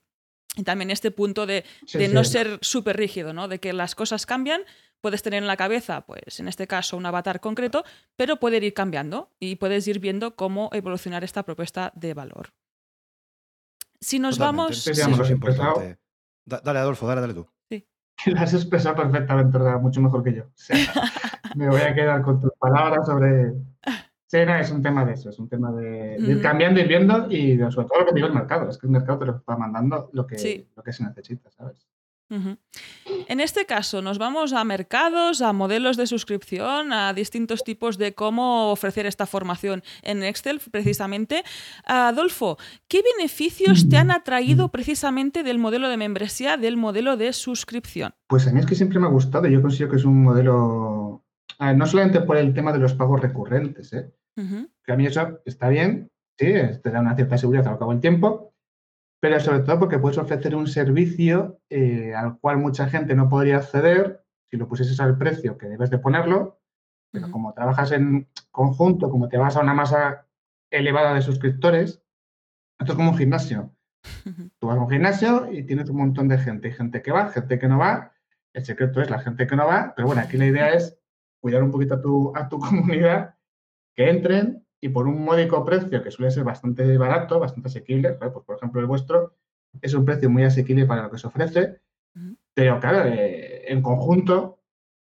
Y también este punto de, no ser súper rígido, ¿no? De que las cosas cambian, puedes tener en la cabeza, pues en este caso, un avatar concreto, pero puede ir cambiando y puedes ir viendo cómo evolucionar esta propuesta de valor. Si nos vamos... dale, Adolfo, dale, dale tú. Sí. Lo has expresado perfectamente, mucho mejor que yo. me voy a quedar con tus palabras sobre Sí, es un tema de eso, es un tema de, ir cambiando y viendo y sobre todo lo que digo el mercado, es que el mercado te lo va mandando lo que, lo que se necesita, ¿sabes? En este caso, nos vamos a mercados, a modelos de suscripción, a distintos tipos de cómo ofrecer esta formación en Excel, precisamente. Adolfo, ¿qué beneficios te han atraído precisamente del modelo de membresía, del modelo de suscripción? Pues a mí es que siempre me ha gustado, yo considero que es un modelo, no solamente por el tema de los pagos recurrentes, ¿eh? Que a mí eso está bien, sí, te da una cierta seguridad al cabo del tiempo, pero sobre todo porque puedes ofrecer un servicio eh, al cual mucha gente no podría acceder si lo pusieses al precio que debes de ponerlo, pero como trabajas en conjunto, como te vas a una masa elevada de suscriptores, esto es como un gimnasio. Tú vas a un gimnasio y tienes un montón de gente, hay gente que va, gente que no va, el secreto es la gente que no va, pero bueno, aquí la idea es cuidar un poquito a tu, a tu comunidad que entren y por un módico precio que suele ser bastante barato, bastante asequible, pues por ejemplo el vuestro es un precio muy asequible para lo que se ofrece, pero claro, eh, en conjunto,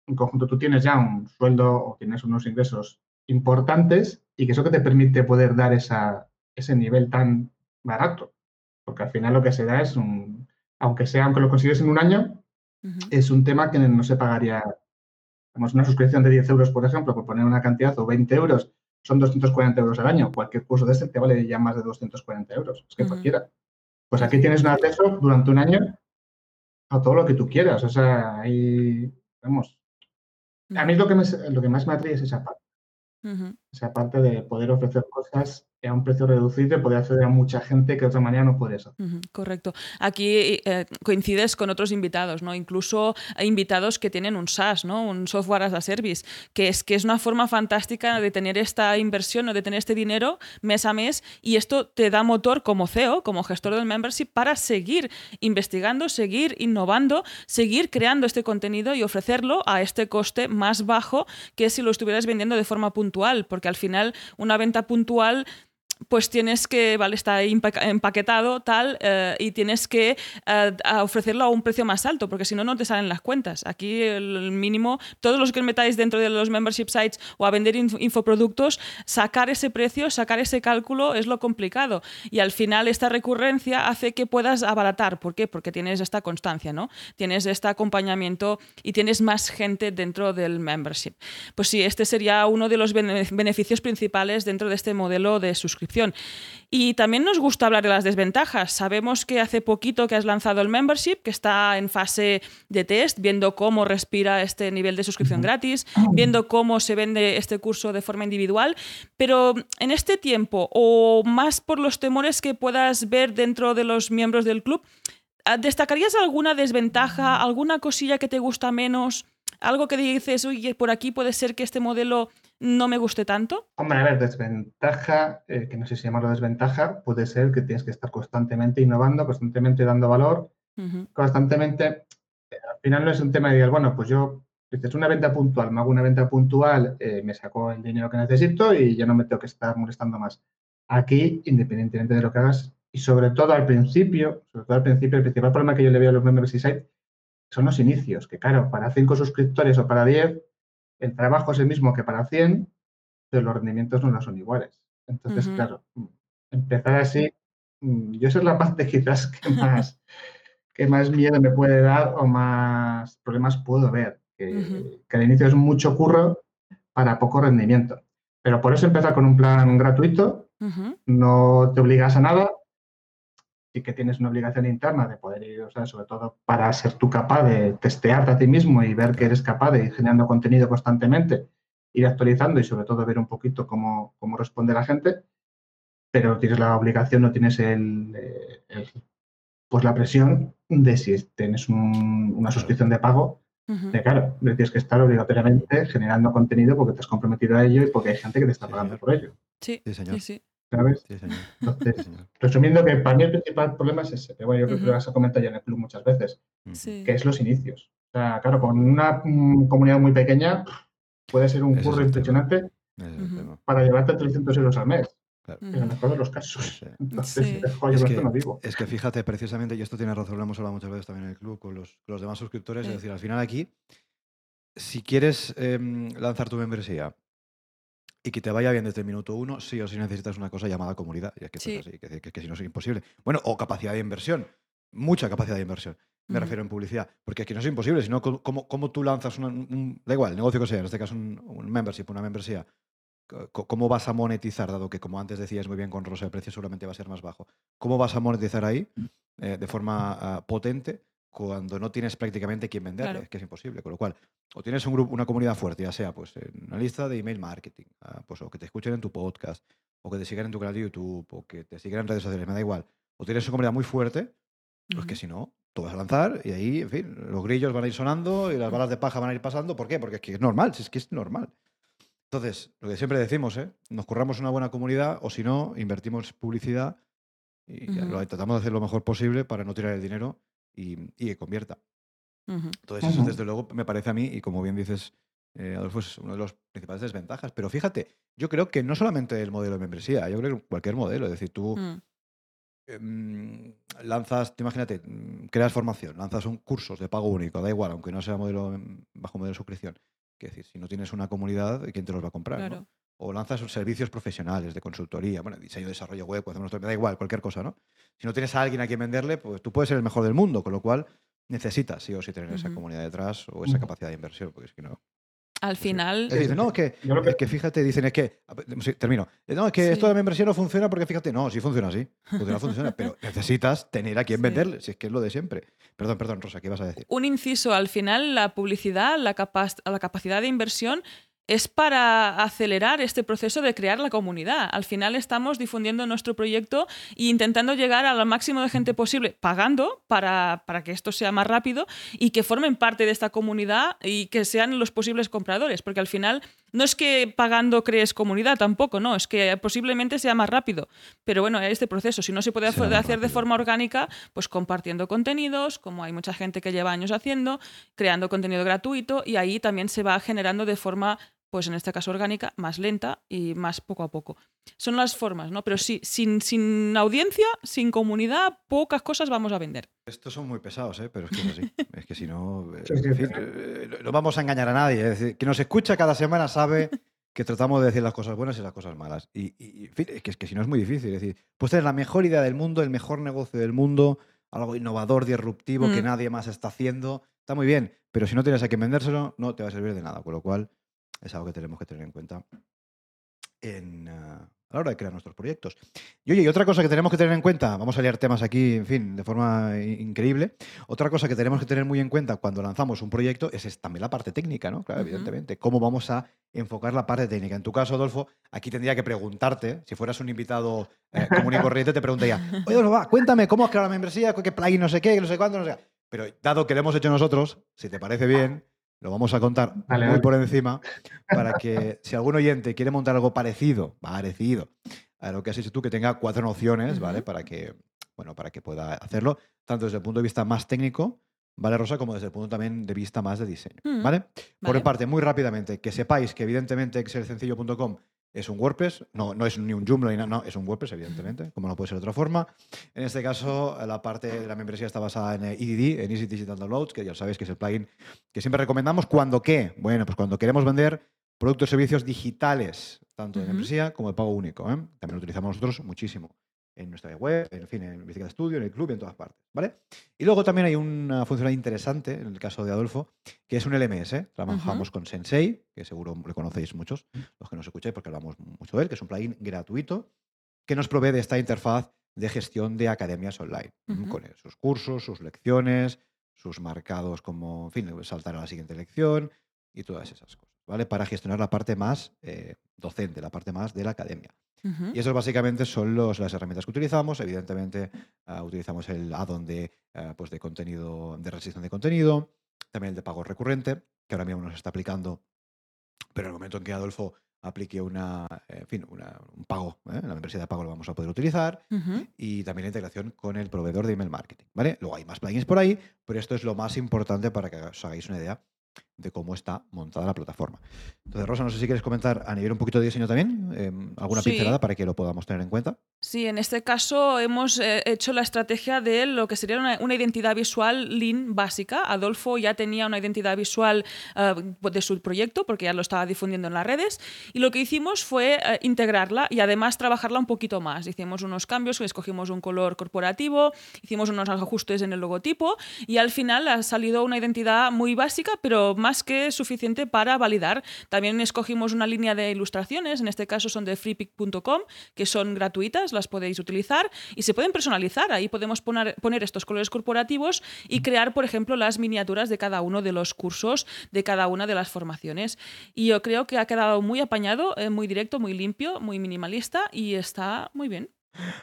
en conjunto tú tienes ya un sueldo o tienes unos ingresos importantes y que eso que te permite poder dar esa, ese nivel tan barato, porque al final lo que se da es un, aunque sea, aunque lo consigues en un año, es un tema que no se pagaría. Tenemos una suscripción de 10 euros, por ejemplo, por poner una cantidad, o 20 euros, son 240 euros al año. Cualquier curso de este te vale ya más de 240 euros. Es que cualquiera. Pues aquí tienes un acceso durante un año a todo lo que tú quieras. O sea, ahí, vamos. A mí lo que, lo que más me atrae es esa parte. Esa parte de poder ofrecer cosas a un precio reducido poder acceder a mucha gente que de otra manera no puede eso. correcto. Aquí eh, coincides con otros invitados, ¿no? Incluso invitados que tienen un SaaS, ¿no? Un software as a service, que es, que es una forma fantástica de tener esta inversión o de tener este dinero mes a mes y esto te da motor como CEO, como gestor del membership, para seguir investigando, seguir innovando, seguir creando este contenido y ofrecerlo a este coste más bajo que si lo estuvieras vendiendo de forma puntual, porque al final una venta puntual pues tienes que, vale, está empaquetado tal eh, y tienes que eh, ofrecerlo a un precio más alto, porque si no, no te salen las cuentas. Aquí el mínimo, todos los que metáis dentro de los membership sites o a vender infoproductos, sacar ese precio, sacar ese cálculo es lo complicado. Y al final esta recurrencia hace que puedas abaratar. ¿Por qué? Porque tienes esta constancia, ¿no? Tienes este acompañamiento y tienes más gente dentro del membership. Pues sí, este sería uno de los beneficios principales dentro de este modelo de suscripción y también nos gusta hablar de las desventajas. Sabemos que hace poquito que has lanzado el membership, que está en fase de test, viendo cómo respira este nivel de suscripción gratis, viendo cómo se vende este curso de forma individual, pero en este tiempo, o más por los temores que puedas ver dentro de los miembros del club, ¿destacarías alguna desventaja, alguna cosilla que te gusta menos? Algo que dices, oye, por aquí puede ser que este modelo no me guste tanto? Hombre, a ver, desventaja, eh, que no sé si llamarlo desventaja, puede ser que tienes que estar constantemente innovando, constantemente dando valor, constantemente. Eh, al final no es un tema de decir, bueno, pues yo, es una venta puntual, me hago una venta puntual, eh, me saco el dinero que necesito y ya no me tengo que estar molestando más. Aquí, independientemente de lo que hagas, y sobre todo al principio, sobre todo al principio, el principal problema que yo le veo a los members y site son los inicios, que claro, para cinco suscriptores o para 10 el trabajo es el mismo que para 100, pero los rendimientos no son iguales. Entonces, claro, empezar así, mm, yo esa es la parte quizás que más, que más miedo me puede dar o más problemas puedo ver. Que, que al inicio es mucho curro para poco rendimiento. Pero por eso empezar con un plan gratuito, no te obligas a nada, sí que tienes una obligación interna de poder ir, o sea, sobre todo para ser tú capaz de testearte a ti mismo y ver que eres capaz de ir generando contenido constantemente, ir actualizando y sobre todo ver un poquito cómo, cómo responde la gente, pero tienes la obligación, no tienes el, pues la presión de si tienes una suscripción de pago, de claro, tienes que estar obligatoriamente generando contenido porque te has comprometido a ello y porque hay gente que te está pagando por ello. Sí, sí, sí. ¿Sabes? Entonces, resumiendo que para mí el principal problema es ese, que bueno, yo creo que lo has comentado ya en el club muchas veces, que es los inicios. O sea, claro, con una mm, comunidad muy pequeña puede ser un curro impresionante para llevarte 300 euros al mes. En el mejor de los casos. Entonces, es, que, no digo. es que fíjate, precisamente, y esto tiene razón, lo hemos hablado muchas veces también en el club con los, los demás suscriptores, es decir, al final aquí, si quieres em, lanzar tu membresía y que te vaya bien desde el minuto uno, sí o sí necesitas una cosa llamada comunidad. Y es que, así, que, si no es imposible. Bueno, o capacidad de inversión. Mucha capacidad de inversión. Me refiero en publicidad. Porque es que no es imposible, sino cómo, cómo tú lanzas un, Da igual, el negocio que sea, en este caso un, membership, una membresía. ¿Cómo vas a monetizar, dado que, como antes decías muy bien con Rosa, el precio seguramente va a ser más bajo? ¿Cómo vas a monetizar ahí eh, de forma ah, potente cuando no tienes prácticamente quien vender, es que es imposible. Con lo cual, o tienes un grupo, una comunidad fuerte, ya sea pues en una lista de email marketing, ah, pues, o que te escuchen en tu podcast, o que te sigan en tu canal de YouTube, o que te sigan en redes sociales, me da igual. O tienes una comunidad muy fuerte, pues que si no, tú vas a lanzar y ahí, en fin, los grillos van a ir sonando y las balas de paja van a ir pasando. ¿Por qué? Porque es que es normal, es que es normal. Entonces, lo que siempre decimos, ¿eh? nos curramos una buena comunidad o si no, invertimos publicidad y lo, tratamos de hacer lo mejor posible para no tirar el dinero y, que convierta. Entonces, eso desde luego me parece a mí, y como bien dices, eh, Adolfo, es una de las principales desventajas. Pero fíjate, yo creo que no solamente el modelo de membresía, yo creo que cualquier modelo, es decir, tú mm. em, lanzas, imagínate, mm, creas formación, lanzas un cursos de pago único, da igual, aunque no sea modelo em, bajo modelo de suscripción. Es decir, si no tienes una comunidad, ¿quién te los va a comprar? O lanzas servicios profesionales de consultoría, bueno, diseño, desarrollo web, hacemos da igual, cualquier cosa, ¿no? Si no tienes a alguien a quien venderle, pues tú puedes ser el mejor del mundo, con lo cual necesitas sí o sí tener esa comunidad detrás o esa capacidad de inversión, porque es que no. Al final. no, es que, fíjate, dicen, es que. termino. No, es que esto de membresía no funciona porque fíjate, no, sí funciona así. Funciona, funciona, pero necesitas tener a quien venderle, si es que es lo de siempre. Perdón, perdón, Rosa, ¿qué ibas a decir? Un inciso, al final, la publicidad, la, la capacidad de inversión es para acelerar este proceso de crear la comunidad. Al final estamos difundiendo nuestro proyecto e intentando llegar al máximo de gente posible, pagando para, que esto sea más rápido y que formen parte de esta comunidad y que sean los posibles compradores, porque al final no es que pagando crees comunidad tampoco, no, es que posiblemente sea más rápido. Pero bueno, este proceso, si no se puede hacer de forma orgánica, pues compartiendo contenidos, como hay mucha gente que lleva años haciendo, creando contenido gratuito y ahí también se va generando de forma pues en este caso orgánica, más lenta y más poco a poco. Son las formas, ¿no? Pero sí, sin, sin audiencia, sin comunidad, pocas cosas vamos a vender. Estos son muy pesados, ¿eh? pero es que es así. es que si no, eh, eh, no vamos a engañar a nadie. Es decir, que nos escucha cada semana sabe que tratamos de decir las cosas buenas y las cosas malas. Y, en fin, es que, es que si no es muy difícil. Es decir, puedes tener la mejor idea del mundo, el mejor negocio del mundo, algo innovador, disruptivo que mm. nadie más está haciendo. Está muy bien, pero si no tienes a quien vendérselo, no te va a servir de nada. Con lo cual, es algo que tenemos que tener en cuenta en, ah, a la hora de crear nuestros proyectos. Y oye, y otra cosa que tenemos que tener en cuenta, vamos a liar temas aquí, en fin, de forma increíble. Otra cosa que tenemos que tener muy en cuenta cuando lanzamos un proyecto es, también la parte técnica, ¿no? Claro, evidentemente. ¿Cómo vamos a enfocar la parte técnica? En tu caso, Adolfo, aquí tendría que preguntarte, si fueras un invitado eh, común y corriente, te preguntaría, oye, Adolfo, cuéntame, ¿cómo has creado la membresía? ¿Qué plugin no sé qué? No sé cuándo, no sé qué. Pero dado que lo hemos hecho nosotros, si te parece bien, lo vamos a contar muy por encima para que si algún oyente quiere montar algo parecido, parecido a lo que has hecho tú, que tenga cuatro nociones, ¿vale? Para que, bueno, para que pueda hacerlo, tanto desde el punto de vista más técnico, ¿vale, Rosa? Como desde el punto también de vista más de diseño, mm, ¿vale? Por parte, muy rápidamente, que sepáis que evidentemente excelsencillo.com es un WordPress, no, no es ni un Joomla, no, no, es un WordPress, evidentemente, como no puede ser de otra forma. En este caso, la parte de la membresía está basada en EDD, en Easy Digital Downloads, que ya sabéis que es el plugin que siempre recomendamos. ¿Cuándo qué? Bueno, pues cuando queremos vender productos y servicios digitales, tanto de membresía como de pago único. ¿eh? También lo utilizamos nosotros muchísimo. En nuestra web, en fin, en Bicicleta Studio, en el club, en todas partes, ¿vale? Y luego también hay una funcionalidad interesante, en el caso de Adolfo, que es un LMS. Trabajamos con Sensei, que seguro le conocéis muchos, los que nos escucháis, porque hablamos mucho de él, que es un plugin gratuito que nos provee de esta interfaz de gestión de academias online, con sus cursos, sus lecciones, sus marcados como, en fin, saltar a la siguiente lección y todas esas cosas, ¿vale? Para gestionar la parte más eh, docente, la parte más de la academia. Y eso básicamente son los, las herramientas que utilizamos. Evidentemente, ah, utilizamos el add-on de, ah, pues de contenido, de restricción de contenido, también el de pago recurrente, que ahora mismo nos está aplicando, pero en el momento en que Adolfo aplique una, en fin, un pago, ¿eh? la membresía de pago lo vamos a poder utilizar y también la integración con el proveedor de email marketing, ¿vale? Luego hay más plugins por ahí, pero esto es lo más importante para que os hagáis una idea de cómo está montada la plataforma. Entonces, Rosa, no sé si quieres comentar a nivel un poquito de diseño también, em, alguna pincelada para que lo podamos tener en cuenta. Sí, en este caso hemos eh, hecho la estrategia de lo que sería una, identidad visual Lean básica. Adolfo ya tenía una identidad visual eh, de su proyecto porque ya lo estaba difundiendo en las redes y lo que hicimos fue eh, integrarla y además trabajarla un poquito más. Hicimos unos cambios, escogimos un color corporativo, hicimos unos ajustes en el logotipo y al final ha salido una identidad muy básica pero más que suficiente para validar. También escogimos una línea de ilustraciones, en este caso son de freepic.com, que son gratuitas, las podéis utilizar y se pueden personalizar. Ahí podemos poner, poner estos colores corporativos y crear, por ejemplo, las miniaturas de cada uno de los cursos, de cada una de las formaciones. Y yo creo que ha quedado muy apañado, eh, muy directo, muy limpio, muy minimalista y está muy bien.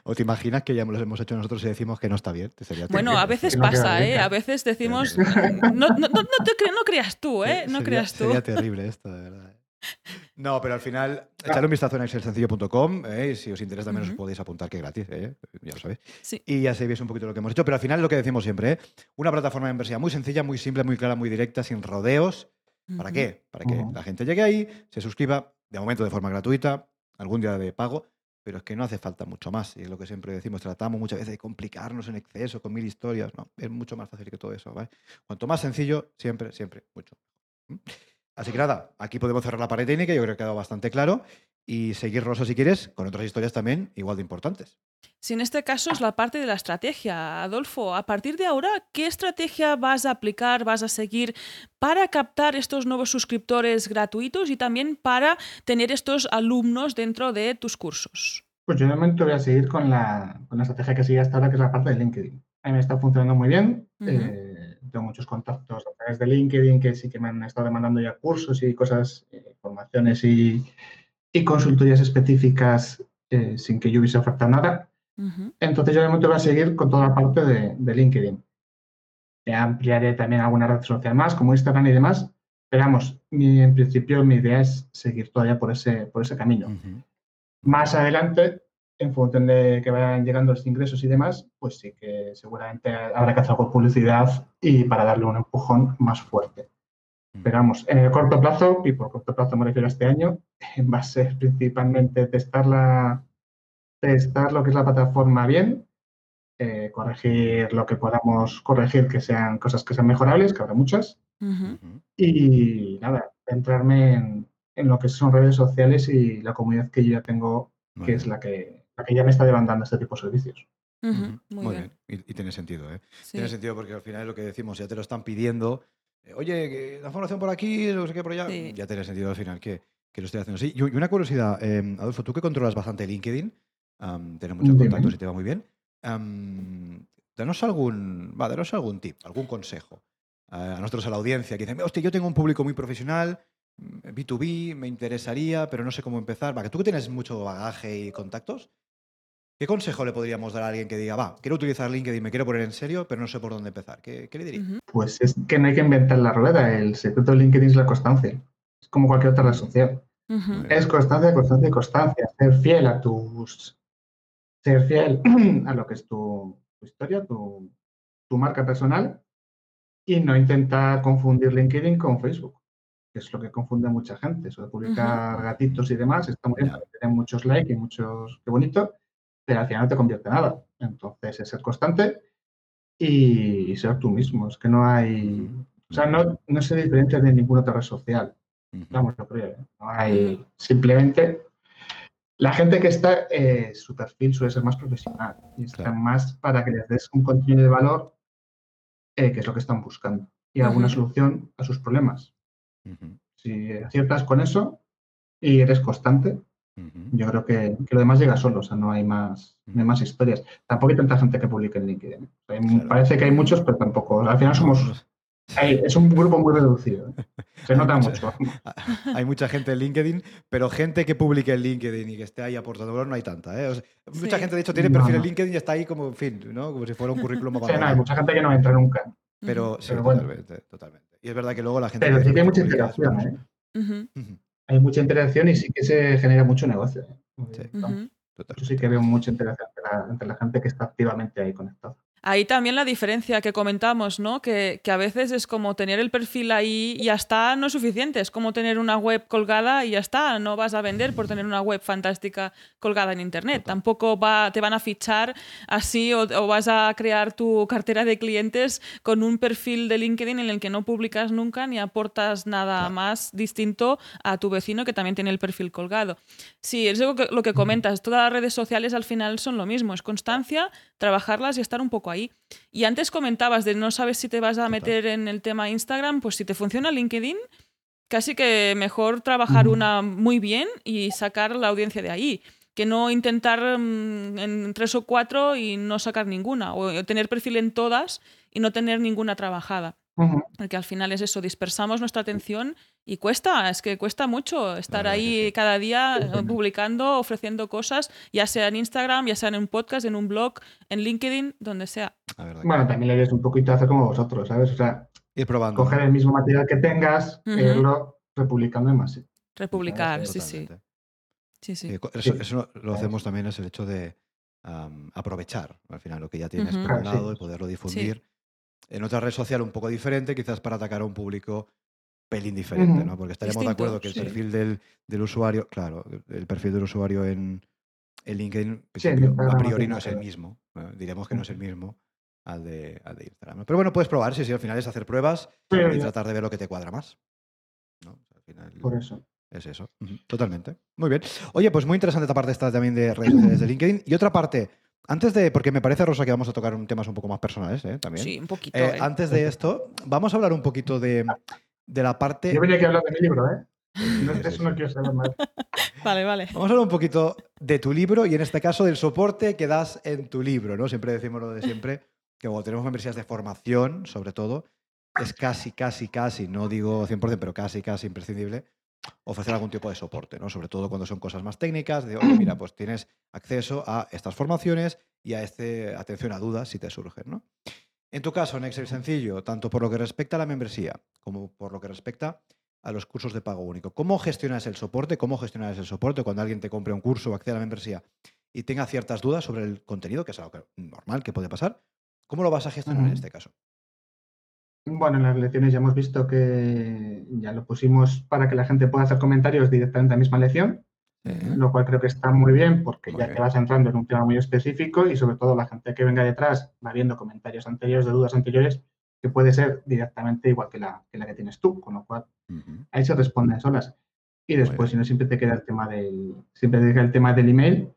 ¿O te imaginas que ya lo hemos hecho nosotros y decimos que no está bien? bueno, a veces pasa, ¿eh? A veces decimos, no, no, no, creas tú, ¿eh? No creas tú. Sería terrible esto, de verdad. No, pero al final, echarle un vistazo en excelsencillo.com ¿eh? si os interesa también os podéis apuntar que es gratis, ¿eh? ya lo sabéis. Y ya sabéis un poquito lo que hemos hecho, pero al final lo que decimos siempre, ¿eh? una plataforma de inversión muy sencilla, muy simple, muy clara, muy directa, sin rodeos. ¿Para qué? Para que la gente llegue ahí, se suscriba, de momento de forma gratuita, algún día de pago, pero es que no hace falta mucho más. Y es lo que siempre decimos, tratamos muchas veces de complicarnos en exceso con mil historias. No, es mucho más fácil que todo eso. ¿vale? Cuanto más sencillo, siempre, siempre, mucho. Así que nada, aquí podemos cerrar la pared técnica, yo creo que ha quedado bastante claro. Y seguir, Rosa, si quieres, con otras historias también igual de importantes. Si en este caso es la parte de la estrategia, Adolfo, a partir de ahora, ¿qué estrategia vas a aplicar, vas a seguir para captar estos nuevos suscriptores gratuitos y también para tener estos alumnos dentro de tus cursos? Pues yo de momento voy a seguir con la, estrategia que sigue hasta ahora, que es la parte de LinkedIn. A mí me está funcionando muy bien tengo muchos contactos a través de LinkedIn que sí que me han estado demandando ya cursos y cosas, eh, formaciones y, y, consultorías específicas eh, sin que yo hubiese ofertado nada. Entonces yo de momento voy a seguir con toda la parte de, de LinkedIn. ampliaré también alguna red social más, como Instagram y demás, pero vamos, mi, en principio mi idea es seguir todavía por ese, por ese camino. Más adelante en función de que vayan llegando los ingresos y demás, pues sí que seguramente habrá que hacer algo publicidad y para darle un empujón más fuerte. Mm. Pero vamos, en el corto plazo, y por corto plazo me refiero a este año, va a ser principalmente testar, la, testar lo que es la plataforma bien, eh, corregir lo que podamos corregir, que sean cosas que sean mejorables, que habrá muchas, y nada, centrarme en, en, lo que son redes sociales y la comunidad que yo ya tengo, que es la que que ya me está demandando este tipo de servicios. Muy, bien. Y, tiene sentido, ¿eh? Tiene sentido porque al final es lo que decimos, ya te lo están pidiendo. Eh, oye, la formación por aquí, no sé qué por allá. Ya tiene sentido al final que, que, lo estoy haciendo así. Y una curiosidad, em, Adolfo, tú que controlas bastante LinkedIn, tienes muchos contactos y te va muy bien. danos algún, va, danos algún tip, algún consejo a nosotros, a la audiencia, que dicen, hostia, yo tengo un público muy profesional, B2B, mm, me interesaría, pero no sé cómo empezar. Va, que tú que tienes mucho bagaje y contactos, ¿Qué consejo le podríamos dar a alguien que diga, va, quiero utilizar LinkedIn, me quiero poner en serio, pero no sé por dónde empezar? ¿Qué, le diría? Pues es que no hay que inventar la rueda. El secreto de LinkedIn es la constancia. Es como cualquier otra red social. Es constancia, constancia y constancia. Ser fiel a tus. Ser fiel a lo que es tu, historia, tu, marca personal y no intentar confundir LinkedIn con Facebook, que es lo que confunde a mucha gente. Eso de publicar gatitos y demás está muy bien, tener muchos likes y muchos. Qué bonito pero al final no te convierte en nada. Entonces, es ser constante y ser tú mismo. Es que no hay. O sea, no, no se diferencia de ninguna otra red social. Vamos, yo creo. ¿eh? No hay. Simplemente la gente que está, eh, su perfil suele ser más profesional y está Claro. más para que les des un contenido de valor, eh, que es lo que están buscando, y alguna solución a sus problemas. Si aciertas con eso y eres constante, yo creo que, que lo demás llega solo, o sea, no hay más, no hay más historias. Tampoco hay tanta gente que publique en LinkedIn. O sea, hay- Claro. Parece que hay muchos, pero tampoco. Al final somos, hay- es un grupo muy reducido. ¿eh? Se Hay nota mucha- mucho. Hay mucha gente en LinkedIn, pero gente que publique en LinkedIn y que esté ahí aportando valor no hay tanta. ¿eh? O sea, mucha Sí. gente, de hecho, tiene No, perfil en. LinkedIn y está ahí como, en fin, ¿no? como si fuera un currículum Sí, no, hay mucha gente que no entra nunca. Pero sí, Pero bueno. totalmente, totalmente. Y es verdad que luego la gente... Pero sí que hay mucha interacción. ¿eh? Hay mucha interacción y sí que se genera mucho negocio. ¿eh? Sí. Yo sí que veo mucha interacción entre la, entre la gente que está activamente ahí conectada. Ahí también la diferencia que comentamos, ¿no? Que, que a veces es como tener el perfil ahí y ya está, no es suficiente. Es como tener una web colgada y ya está. No vas a vender por tener una web fantástica colgada en Internet. Tampoco va, te van a fichar así o, o vas a crear tu cartera de clientes con un perfil de LinkedIn en el que no publicas nunca ni aportas nada más distinto a tu vecino que también tiene el perfil colgado. Sí, es lo que, lo que comentas. Todas las redes sociales al final son lo mismo. Es constancia, trabajarlas y estar un poco ahí. Y antes comentabas de no sabes si te vas a Total. meter en el tema Instagram, pues si te funciona LinkedIn, casi que mejor trabajar una muy bien y sacar la audiencia de ahí. Que no intentar mm, en tres o cuatro y no sacar ninguna. O tener perfil en todas y no tener ninguna trabajada. Porque al final es eso, dispersamos nuestra atención y cuesta, es que cuesta mucho estar ahí sí. cada día eh, publicando, ofreciendo cosas, ya sea en Instagram, ya sea en un podcast, en un blog, en LinkedIn, donde sea. La Bueno, también le des un poquito a hacer como vosotros, ¿sabes? O sea, Ir probando. coger el mismo material que tengas e irlo republicando en más. Republicar, sí, sí, sí. Eh, Eso, Sí. eso lo hacemos también es el hecho de am, aprovechar al final lo que ya tienes Ujú. por un lado y poderlo difundir en otra red social un poco diferente, quizás para atacar a un público pelín diferente. ¿no? Porque estaríamos de acuerdo que el sí. perfil del, del usuario, claro, el perfil del usuario en, en LinkedIn Sí, en a priori no es el mismo. ¿no? Diríamos que no es el mismo al de, al de Instagram. ¿no? Pero bueno, puedes probar, sí, sí, al final es hacer pruebas y ya, tratar de ver lo que te cuadra más. ¿no? Al final, por eso. es eso, totalmente. Muy bien. Oye, pues muy interesante esta parte esta también de redes sociales de LinkedIn. Y otra parte, antes de, porque me parece, Rosa, que vamos a tocar un temas un poco más personales, ¿eh? También. Sí, un poquito. Eh, ¿eh? Antes de esto, vamos a hablar un poquito de, de la parte... Yo venía aquí a hablar de mi libro, ¿eh? No, eso no quiero saber más. Vale, vale. Vamos a hablar un poquito de tu libro y en este caso del soporte que das en tu libro, ¿no? Siempre decimos lo de siempre, que cuando tenemos membresías de formación, sobre todo, es casi, casi, casi, no digo 100%, pero casi, casi imprescindible ofrecer algún tipo de soporte, ¿no? Sobre todo cuando son cosas más técnicas, de, oye, mira, pues tienes acceso a estas formaciones y a este, atención a dudas si te surgen, ¿no? En tu caso, en Excel sencillo, tanto por lo que respecta a la membresía como por lo que respecta a los cursos de pago único. ¿Cómo gestionas el soporte? ¿Cómo gestionas el soporte cuando alguien te compre un curso o accede a la membresía y tenga ciertas dudas sobre el contenido, que es algo normal que puede pasar? ¿Cómo lo vas a gestionar en este caso? Bueno, en las lecciones ya hemos visto que ya lo pusimos para que la gente pueda hacer comentarios directamente a la misma lección, lo cual creo que está muy bien porque Muy ya bien. te vas entrando en un tema muy específico y sobre todo la gente que venga detrás va viendo comentarios anteriores de dudas anteriores que puede ser directamente igual que la que, la que tienes tú, con lo cual ahí se responden solas. Y después, si no, siempre te queda el tema del, siempre te queda el tema del email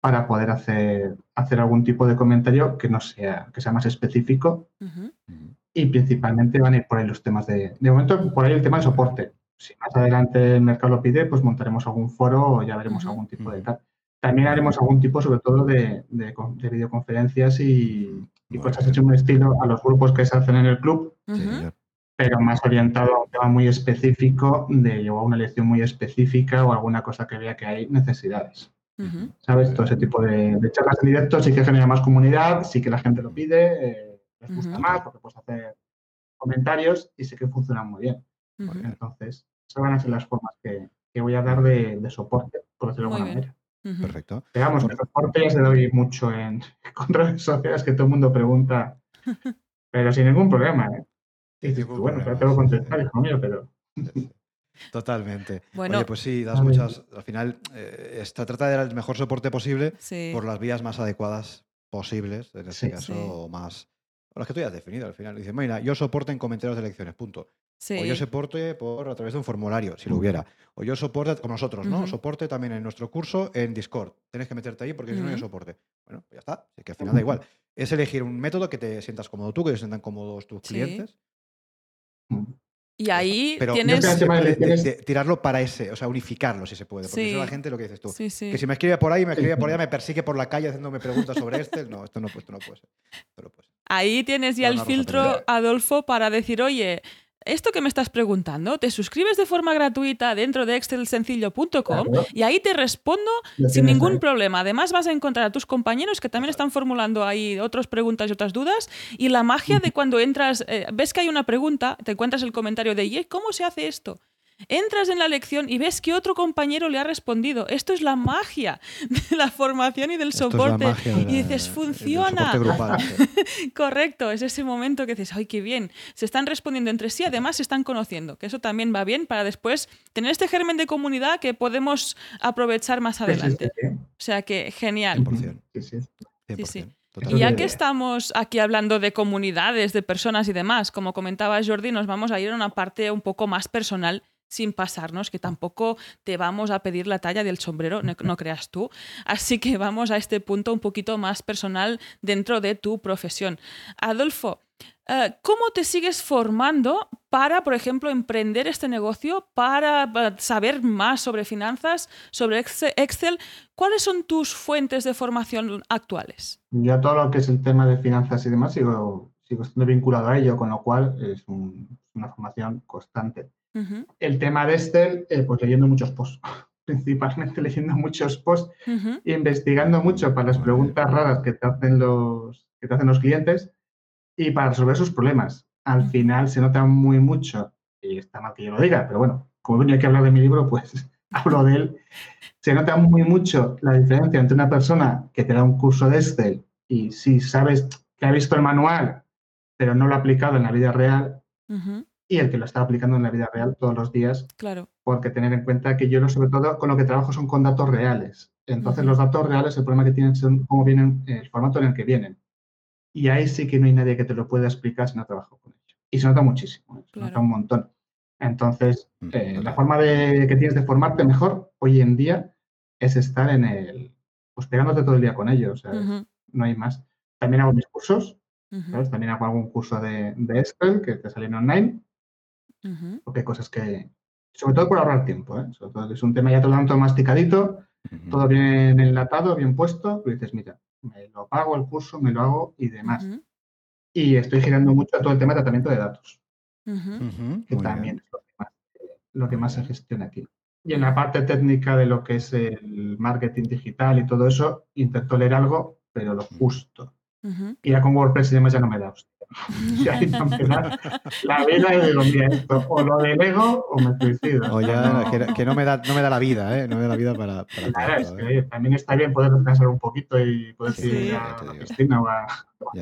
para poder hacer, hacer algún tipo de comentario que no sea, que sea más específico. Y principalmente van a ir por ahí los temas de, de momento, por ahí el tema de soporte. Si más adelante el mercado lo pide, pues montaremos algún foro o ya veremos algún tipo de tal. También haremos algún tipo, sobre todo, de, de, con- de videoconferencias y, y Muy cosas hechas un estilo a los grupos que se hacen en el club, Sí, pero más orientado a un tema muy específico, de o a una lección muy específica o alguna cosa que vea que hay necesidades. ¿Sabes? Todo ese tipo de, de charlas en directo sí que genera más comunidad, sí que la gente lo pide, eh, les gusta más porque puedes hacer comentarios y sé que funcionan muy bien. Entonces, esas van a ser las formas que, que voy a dar de, de soporte, por decirlo de alguna manera. Perfecto. Digamos que soporte ya se doy mucho en, con redes sociales que todo el mundo pregunta, pero sin ningún problema. ¿eh? Y dices ningún tú, bueno, pero tengo que contestar, hijo mío, pero. Totalmente. Bueno. Oye, pues sí, das muchas. Al final, eh, se trata de dar el mejor soporte posible Sí. por las vías más adecuadas posibles, en este Sí. caso, Sí. o más. O las que tú ya has definido al final. Dices, mira, yo soporte en comentarios de elecciones, punto. Sí. O yo soporte por a través de un formulario, si lo hubiera. O yo soporte, como nosotros, ¿no? Soporte también en nuestro curso en Discord. Tienes que meterte ahí porque si no, hay soporte. Bueno, pues ya está. Es que al final da igual. Es elegir un método que te sientas cómodo tú, que te sientan cómodos tus Sí. clientes. Y ahí Pero tienes. Yo creo que tema de de- de- tirarlo para ese, o sea, unificarlo si se puede. Porque Sí. eso la gente lo que dices tú. Sí, sí. Que si me escribe por ahí, me escribe por allá, me persigue por la calle haciéndome preguntas sobre este. No, esto no, esto no puede ser. Esto no puede ser. Ahí tienes ya el filtro. Adolfo, para decir, oye, esto que me estás preguntando, te suscribes de forma gratuita dentro de excelsencillo.com Claro. y ahí te respondo sin ningún ahí. problema. Además vas a encontrar a tus compañeros que también están formulando ahí otras preguntas y otras dudas. Y la magia de cuando entras, eh, ves que hay una pregunta, te encuentras el comentario de, "¿Y ¿cómo se hace esto? Entras en la lección y ves que otro compañero le ha respondido. Esto es la magia de la formación y del Esto es la soporte. magia de y dices, funciona. Correcto, es ese momento que dices, ¡ay, qué bien! Se están respondiendo entre sí, además se están conociendo, que eso también va bien para después tener este germen de comunidad que podemos aprovechar más adelante. O sea que genial. 100%. Sí, sí. 100%, sí. Y ya que es. estamos aquí hablando de comunidades, de personas y demás, como comentaba Jordi, nos vamos a ir a una parte un poco más personal sin pasarnos, que tampoco te vamos a pedir la talla del sombrero, no, no creas tú. Así que vamos a este punto un poquito más personal dentro de tu profesión. Adolfo, eh, ¿cómo te sigues formando para, por ejemplo, emprender este negocio, para saber más sobre finanzas, sobre Exce- Excel? ¿Cuáles son tus fuentes de formación actuales? Yo todo lo que es el tema de finanzas y demás sigo, sigo estando vinculado a ello, con lo cual es un- una formación constante. Ujú, El tema de Excel, eh, pues leyendo muchos posts, principalmente leyendo muchos posts, ujú, investigando mucho para las preguntas raras que te hacen los, que te hacen los clientes y para resolver sus problemas. Al Ujú. final se nota muy mucho, y está mal que yo lo diga, pero bueno, como venía que hablar de mi libro, pues hablo de él. Se nota muy mucho la diferencia entre una persona que te da un curso de Excel y si sabes que ha visto el manual, pero no lo ha aplicado en la vida real, ujú, y el que lo está aplicando en la vida real todos los días Claro. porque tener en cuenta que yo sobre todo con lo que trabajo son con datos reales. Entonces los datos reales, el problema que tienen son cómo vienen, eh, el formato en el que vienen. Y ahí sí que no hay nadie que te lo pueda explicar si no trabajo con ello. Y se nota muchísimo, se nota un montón. Entonces, Mm, eh, la forma de, que tienes de formarte mejor hoy en día es estar en el, pues pegándote todo el día con ellos, no hay más. También hago mis cursos, ujú, ¿sabes? También hago algún curso de, de Excel que te salen online porque hay cosas que, sobre todo por ahorrar tiempo, ¿eh? sobre todo es un tema ya todo tanto masticadito, todo bien enlatado, bien puesto, tú dices, mira, me lo pago el curso, me lo hago y demás. Y estoy girando mucho a todo el tema de tratamiento de datos, que muy también bien. es lo que más, lo que Muy más se gestiona aquí. Y en la parte técnica de lo que es el marketing digital y todo eso, intento leer algo, pero lo justo. Y ya con WordPress y demás ya no me da. hostia. La vida y digo, mira, esto o lo delego o me suicido. O ya, no- que, que no, me da, no me da la vida, ¿eh? No me da la vida para, para todo Claro, es que ¿eh? oye, también está bien poder descansar un poquito y poder Sí. ir a la piscina o a,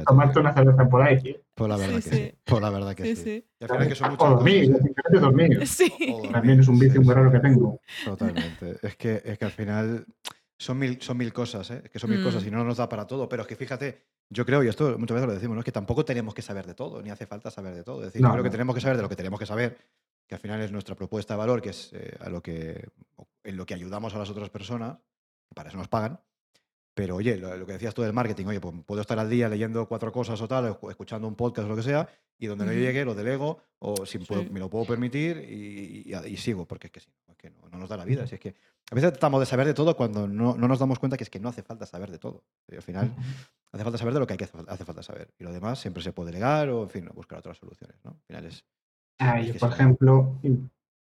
tomarte una cerveza por ahí. Por la verdad Sí, que sí. sí. Por la verdad que Sí, sí. sí. Que son O muchas dormir, cosas, simplemente dormir. Sí. O dormir, También es un vicio sí, muy sí. raro que tengo. Totalmente. Es que, es que al final son mil, son mil cosas, ¿eh? Es que son mil Mm. cosas y no nos da para todo. Pero es que fíjate, yo creo, y esto muchas veces lo decimos, ¿no? Es que tampoco tenemos que saber de todo, ni hace falta saber de todo. Es decir, No, yo creo que no. tenemos que saber de lo que tenemos que saber, que al final es nuestra propuesta de valor, que es eh, a lo que, en lo que ayudamos a las otras personas, que para eso nos pagan. Pero oye, lo, lo que decías tú del marketing, oye, pues puedo estar al día leyendo cuatro cosas o tal, o escu- escuchando un podcast o lo que sea, y donde no Ujú. llegue lo delego, o si puedo- Sí. me lo puedo permitir y, y- y sigo, porque es que sí, es que no, no nos da la vida. Si es que a veces tratamos de saber de todo cuando no, no nos damos cuenta que es que no hace falta saber de todo. Y al final hace falta saber de lo que hay que hace, falta saber. Y lo demás siempre se puede delegar o, en fin, buscar otras soluciones. ¿no? Al final es. Ah, yo, por ejemplo,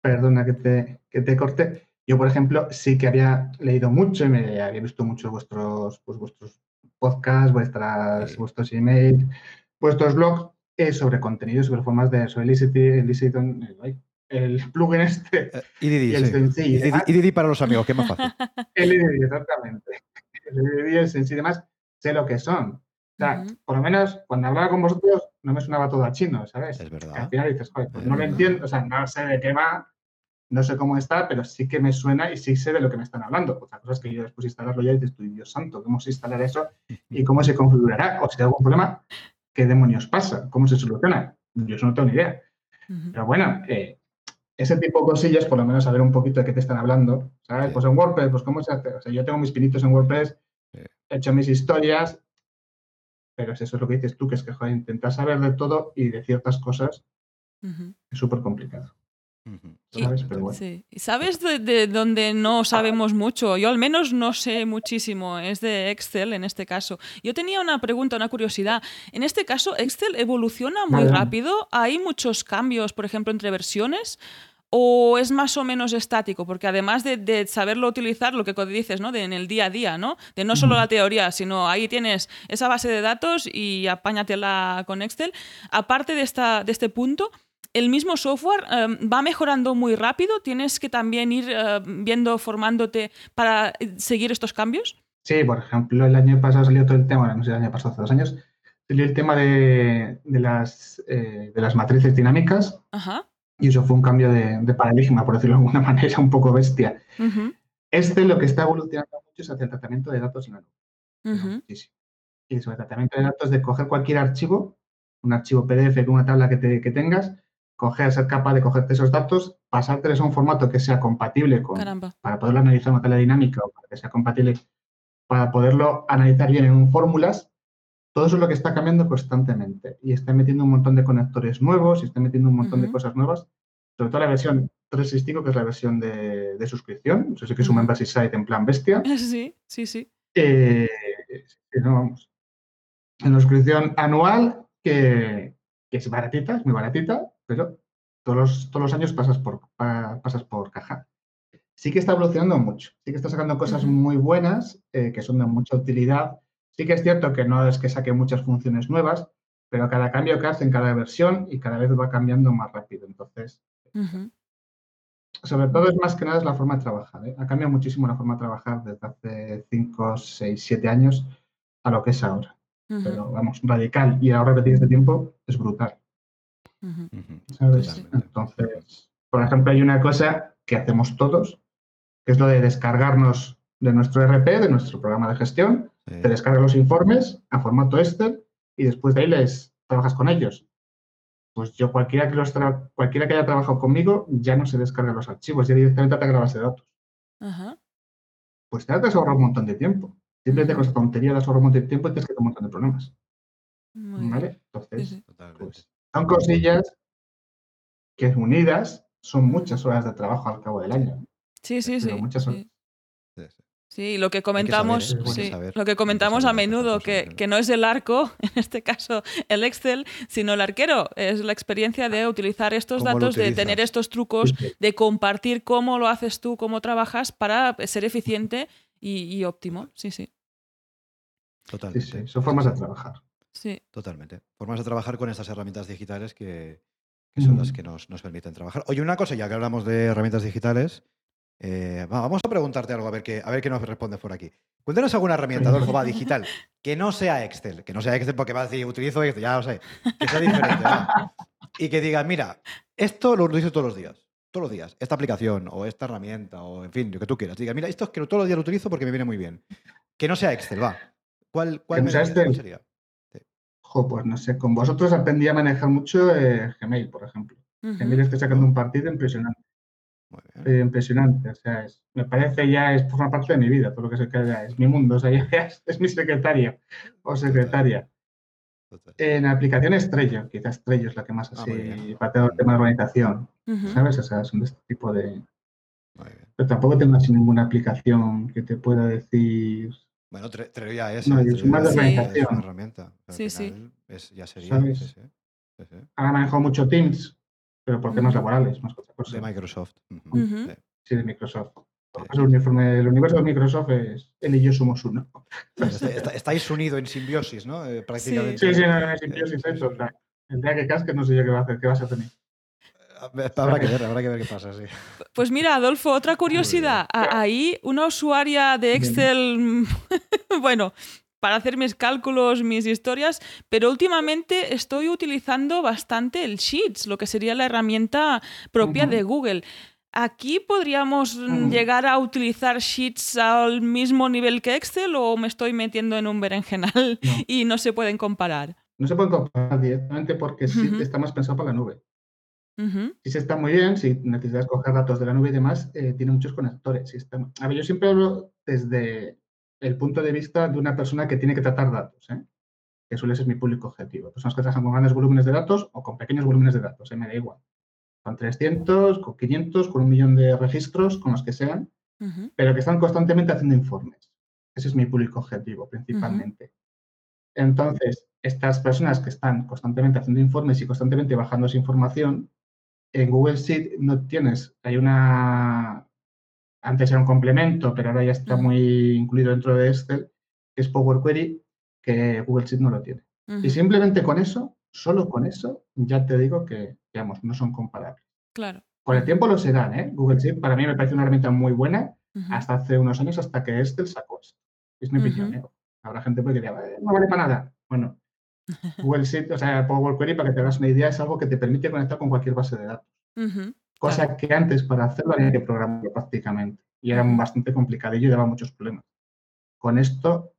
perdona que te, que te corte, yo, por ejemplo, sí que había leído mucho y me había visto mucho vuestros, pues, vuestros podcasts, vuestras, Sí. vuestros emails, vuestros blogs eh, sobre contenido, sobre formas de sobre eh, ay, el plugin este, Eh, IDD, y el sí. sencillo y IDD. IDD para los amigos, que es más fácil. El IDD, exactamente. El IDD, el sencillo y demás, sé lo que son. O sea, Ujú. por lo menos cuando hablaba con vosotros no me sonaba todo a chino, ¿sabes? Es Que al verdad. final dices, joder, pues Es no lo verdad. entiendo, o sea, no sé de qué va, no sé cómo está, pero sí que me suena y sí sé de lo que me están hablando. Otra cosa es que yo después de instalarlo ya dices, tú, Dios santo, ¿cómo se instalará eso y cómo se configurará? O si hay algún problema, ¿qué demonios pasa? ¿Cómo se soluciona? Yo eso no tengo ni idea. Ujú. Pero bueno, eh, ese tipo de cosillas, por lo menos saber un poquito de qué te están hablando, ¿sabes? Sí. Pues en WordPress, pues cómo se hace. O sea, yo tengo mis pinitos en WordPress, Sí. he hecho mis historias, pero es eso es lo que dices tú, que es que joder, intentar saber de todo y de ciertas cosas es súper complicado. ¿Sabes? totalmente. Pero bueno. Sí. ¿Y ¿Sabes de, de dónde no sabemos mucho? Yo al menos no sé muchísimo. Es de Excel en este caso. Yo tenía una pregunta, una curiosidad. En este caso, Excel evoluciona muy Vale. rápido. ¿Hay muchos cambios, por ejemplo, entre versiones? ¿O es más o menos estático? Porque además de, de saberlo utilizar, lo que dices, ¿no? De en el día a día, ¿no? De no solo la teoría, sino ahí tienes esa base de datos y apáñatela con Excel. Aparte de, esta, de este punto, el mismo software eh, va mejorando muy rápido. Tienes que también ir eh, viendo, formándote para eh, seguir estos cambios. Sí, por ejemplo, el año pasado salió todo el tema, no sé, el año pasado, hace dos años, salió el tema de, de las, eh, de las matrices dinámicas Ajá. Y eso fue un cambio de, de paradigma, por decirlo de alguna manera, un poco bestia. Este lo que está evolucionando mucho es hacia el tratamiento de datos en la nube. ujú, muchísimo. Y sobre el tratamiento de datos de coger cualquier archivo, un archivo PDF con una tabla que, te- que tengas, coger, ser capaz de cogerte esos datos, pasártelos a un formato que sea compatible con, Caramba. para poderlo analizar en una tabla dinámica o para que sea compatible, para poderlo analizar bien en fórmulas, todo eso es lo que está cambiando constantemente. Y está metiendo un montón de conectores nuevos y está metiendo un montón de cosas nuevas, sobre todo la versión 365, que es la versión de, de suscripción. Eso sí que es un membership site en plan bestia. Sí, sí, sí. Eh, sí, no, vamos. En la suscripción anual, que, que es baratita, es muy baratita, pero todos los, todos los años pasas por, pa- pasas por caja. Sí que está evolucionando mucho, sí que está sacando cosas muy buenas, eh, que son de mucha utilidad. Sí que es cierto que no es que saque muchas funciones nuevas, pero cada cambio que hace en cada versión y cada vez va cambiando más rápido. Entonces, sobre todo es más que nada es la forma de trabajar. ¿eh? Ha cambiado muchísimo la forma de trabajar desde hace 5, 6, 7 años a lo que es ahora. Pero vamos, radical. Y ahora repetir este tiempo es brutal. Entonces, por ejemplo, hay una cosa que hacemos todos, que es lo de descargarnos de nuestro RP, de nuestro programa de gestión, Sí. te descargas los informes a formato Excel y después de ahí les trabajas con ellos. Pues yo, cualquiera que, los tra- cualquiera que haya trabajado conmigo, ya no se descarga los archivos, ya directamente te la base de datos. Ajá. Pues te has ahorrado un montón de tiempo. Siempre te Ujú. con esa tontería, te has ahorrado un montón de tiempo y tienes que tener un montón de problemas. Muy. ¿Vale? Entonces, sí. Pues, son cosillas que unidas son muchas horas de trabajo al cabo del año. Sí, sí, Pero sí. muchas horas. Sí, sí. Sí, lo que comentamos, sí, saber, lo que comentamos a menudo, que, ¿no? que no es el arco, en este caso el Excel, sino el arquero. Es la experiencia de utilizar estos ¿Cómo lo datos, de tener estos trucos, Sí, sí. de compartir cómo lo haces tú, cómo trabajas para ser eficiente y, y óptimo. Sí, sí. Sí, Totalmente. sí, son formas de trabajar. Sí. Totalmente. Formas de trabajar con estas herramientas digitales que, que son las que nos, nos permiten trabajar. Oye, una cosa, ya que hablamos de herramientas digitales, eh, va, vamos a preguntarte algo, a ver qué, a ver qué nos respondes por aquí. Cuéntanos alguna herramienta, Adolfo, va, digital, que no sea Excel, que no sea Excel porque va a decir, utilizo Excel, ya lo sé, que sea diferente, va. Y que diga, mira, esto lo utilizo todos los días, todos los días, esta aplicación o esta herramienta o, en fin, lo que tú quieras. Diga, mira, esto es que todos los días lo utilizo porque me viene muy bien. Que no sea Excel, va. ¿Cuál, cuál no me sea dirías? ¿Cuál Excel. sería? Jo, pues no sé, con vosotros aprendí a manejar mucho eh, Gmail, por ejemplo. Gmail estoy sacando un partido impresionante. Muy bien. eh, impresionante. O sea, es- me parece ya, es forma parte de mi vida, todo lo que se queda, es mi mundo, o sea, ya es, es mi secretario o secretaria. Total. En aplicaciones Trello, quizás Trello es la que más Ah, así, todo el tema de organización. ¿sabes? O sea, son de este tipo de... Pero tampoco tengo así ninguna aplicación que te pueda decir... Bueno, Tre- Trello ya es. No, ¿eh? es- organización. Es una herramienta. pero Sí, sí. es- ya sería. ¿Sabes? sí, sí. Sí, sí. Ahora manejo mucho Teams, pero por temas laborales, más que otra cosa. De Microsoft. Sí. De Microsoft. Sí. El, uniforme- el universo de Microsoft es él y yo somos uno. Está- estáis unidos en simbiosis, ¿no? Eh, prácticamente. Sí, sí, no, no, Eh, es simbiosis eso. o sea, El día que casque no sé yo qué va a hacer, qué vas a hacer. Habrá que ver, habrá que ver qué pasa, sí. Pues mira, Adolfo, otra curiosidad. Ahí, una usuaria de. Excel, bueno, para hacer mis cálculos, mis historias, pero últimamente estoy utilizando bastante el Sheets, lo que sería la herramienta propia de Google. ¿Aquí podríamos llegar a utilizar Sheets al mismo nivel que Excel o me estoy metiendo en un berenjenal No. y no se pueden comparar? No se pueden comparar directamente porque está más pensado para la nube. Sí, sí está muy bien, si necesitas coger datos de la nube y demás, eh, tiene muchos conectores. está- A ver, yo siempre hablo desde el punto de vista de una persona que tiene que tratar datos, ¿eh? que suele ser mi público objetivo. Personas que trabajan con grandes volúmenes de datos o con pequeños volúmenes de datos, ¿eh? me da igual. Con 300, con 500, con un millón de registros, con los que sean, pero que están constantemente haciendo informes. Ese es mi público objetivo principalmente. Entonces, estas personas que están constantemente haciendo informes y constantemente bajando esa información, en Google Sheet no tienes, hay una, antes era un complemento, pero ahora ya está Ujú. muy incluido dentro de Excel, que es Power Query, que Google Sheet no lo tiene. Y simplemente con eso, solo con eso, ya te digo que, digamos, no son comparables. Claro. Con el tiempo lo serán, ¿eh? Google Sheet para mí me parece una herramienta muy buena, hasta hace unos años, hasta que Excel sacó esto. Es mi opinión, Ujú. ¿eh? Habrá gente que diría, "Eh, no vale para nada. Bueno, Google Sheet, o sea, Power Query, para que te hagas una idea, es algo que te permite conectar con cualquier base de datos. Cosa claro. que antes para hacerlo había que programarlo prácticamente. Y era bastante complicadillo y daba muchos problemas. Con esto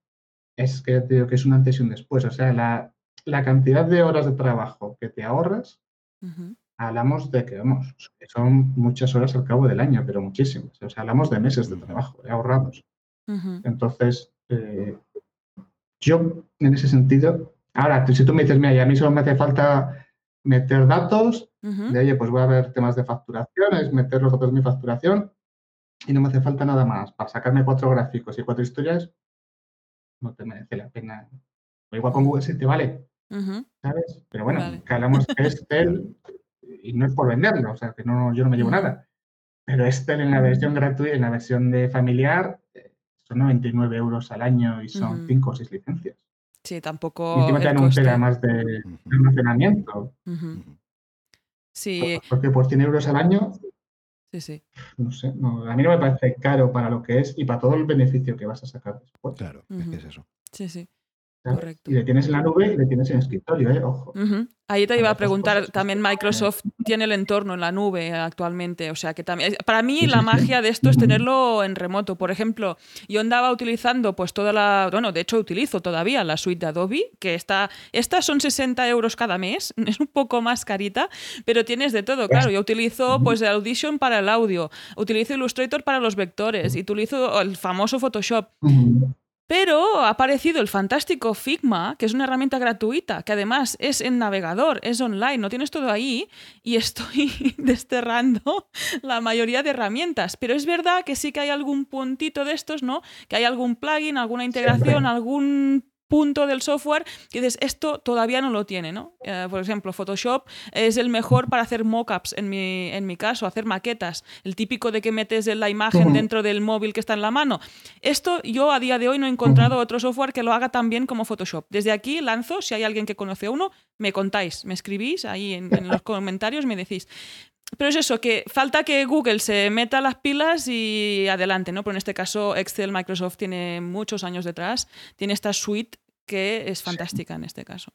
es que te digo que es un antes y un después. O sea, la, la cantidad de horas de trabajo que te ahorras, Ujú, hablamos de que, vamos, son muchas horas al cabo del año, pero muchísimas. O sea, hablamos de meses de trabajo eh, ahorrados. ujú, Entonces, eh, yo en ese sentido, ahora, si tú me dices, mira, y a mí solo me hace falta meter datos, de oye, pues voy a ver temas de facturación, es meter los datos de mi facturación y no me hace falta nada más. Para sacarme cuatro gráficos y cuatro historias, no te merece la pena. O igual con Google sí te vale, ¿sabes? Pero bueno, Vale. que hablamos que Excel, y no es por venderlo, o sea, que no, yo no me llevo nada. Pero Excel en la versión gratuita, en la versión de familiar, eh, son 99 euros al año y son Ujú. 5 o 6 licencias. Sí, Y tampoco encima te dan un tera más de almacenamiento. Ujú. Sí, Porque por 100 euros al año, sí, sí. no sé, no, a mí no me parece caro para lo que es y para todo el beneficio que vas a sacar después. Claro, es que es eso. Sí, sí. Y le tienes en la nube y le tienes en escritorio, ¿eh? Ojo. Ahí te iba a preguntar, también Microsoft tiene el entorno en la nube actualmente, o sea que también, para mí la magia de esto es tenerlo en remoto. Por ejemplo, yo andaba utilizando pues toda la, bueno, de hecho utilizo todavía la suite de Adobe, que está, estas son 60 euros cada mes, es un poco más carita, pero tienes de todo, claro, yo utilizo pues Audition para el audio, utilizo Illustrator para los vectores, y utilizo el famoso Photoshop. Pero ha aparecido el fantástico Figma, que es una herramienta gratuita, que además es en navegador, es online, no tienes todo ahí, y estoy desterrando la mayoría de herramientas. Pero es verdad que sí que hay algún puntito de estos, ¿no? Que hay algún plugin, alguna integración, algún punto del software que dices, esto todavía no lo tiene, ¿no? Eh, por ejemplo, Photoshop es el mejor para hacer mockups en mi, en mi caso, hacer maquetas. El típico de que metes la imagen Ujú. dentro del móvil que está en la mano. Esto yo a día de hoy no he encontrado otro software que lo haga tan bien como Photoshop. Desde aquí lanzo, si hay alguien que conoce uno, me contáis, me escribís ahí en, en los comentarios, me decís. Pero es eso, que falta que Google se meta las pilas y adelante, ¿no? Pero en este caso Excel, Microsoft tiene muchos años detrás, tiene esta suite que es fantástica en este caso.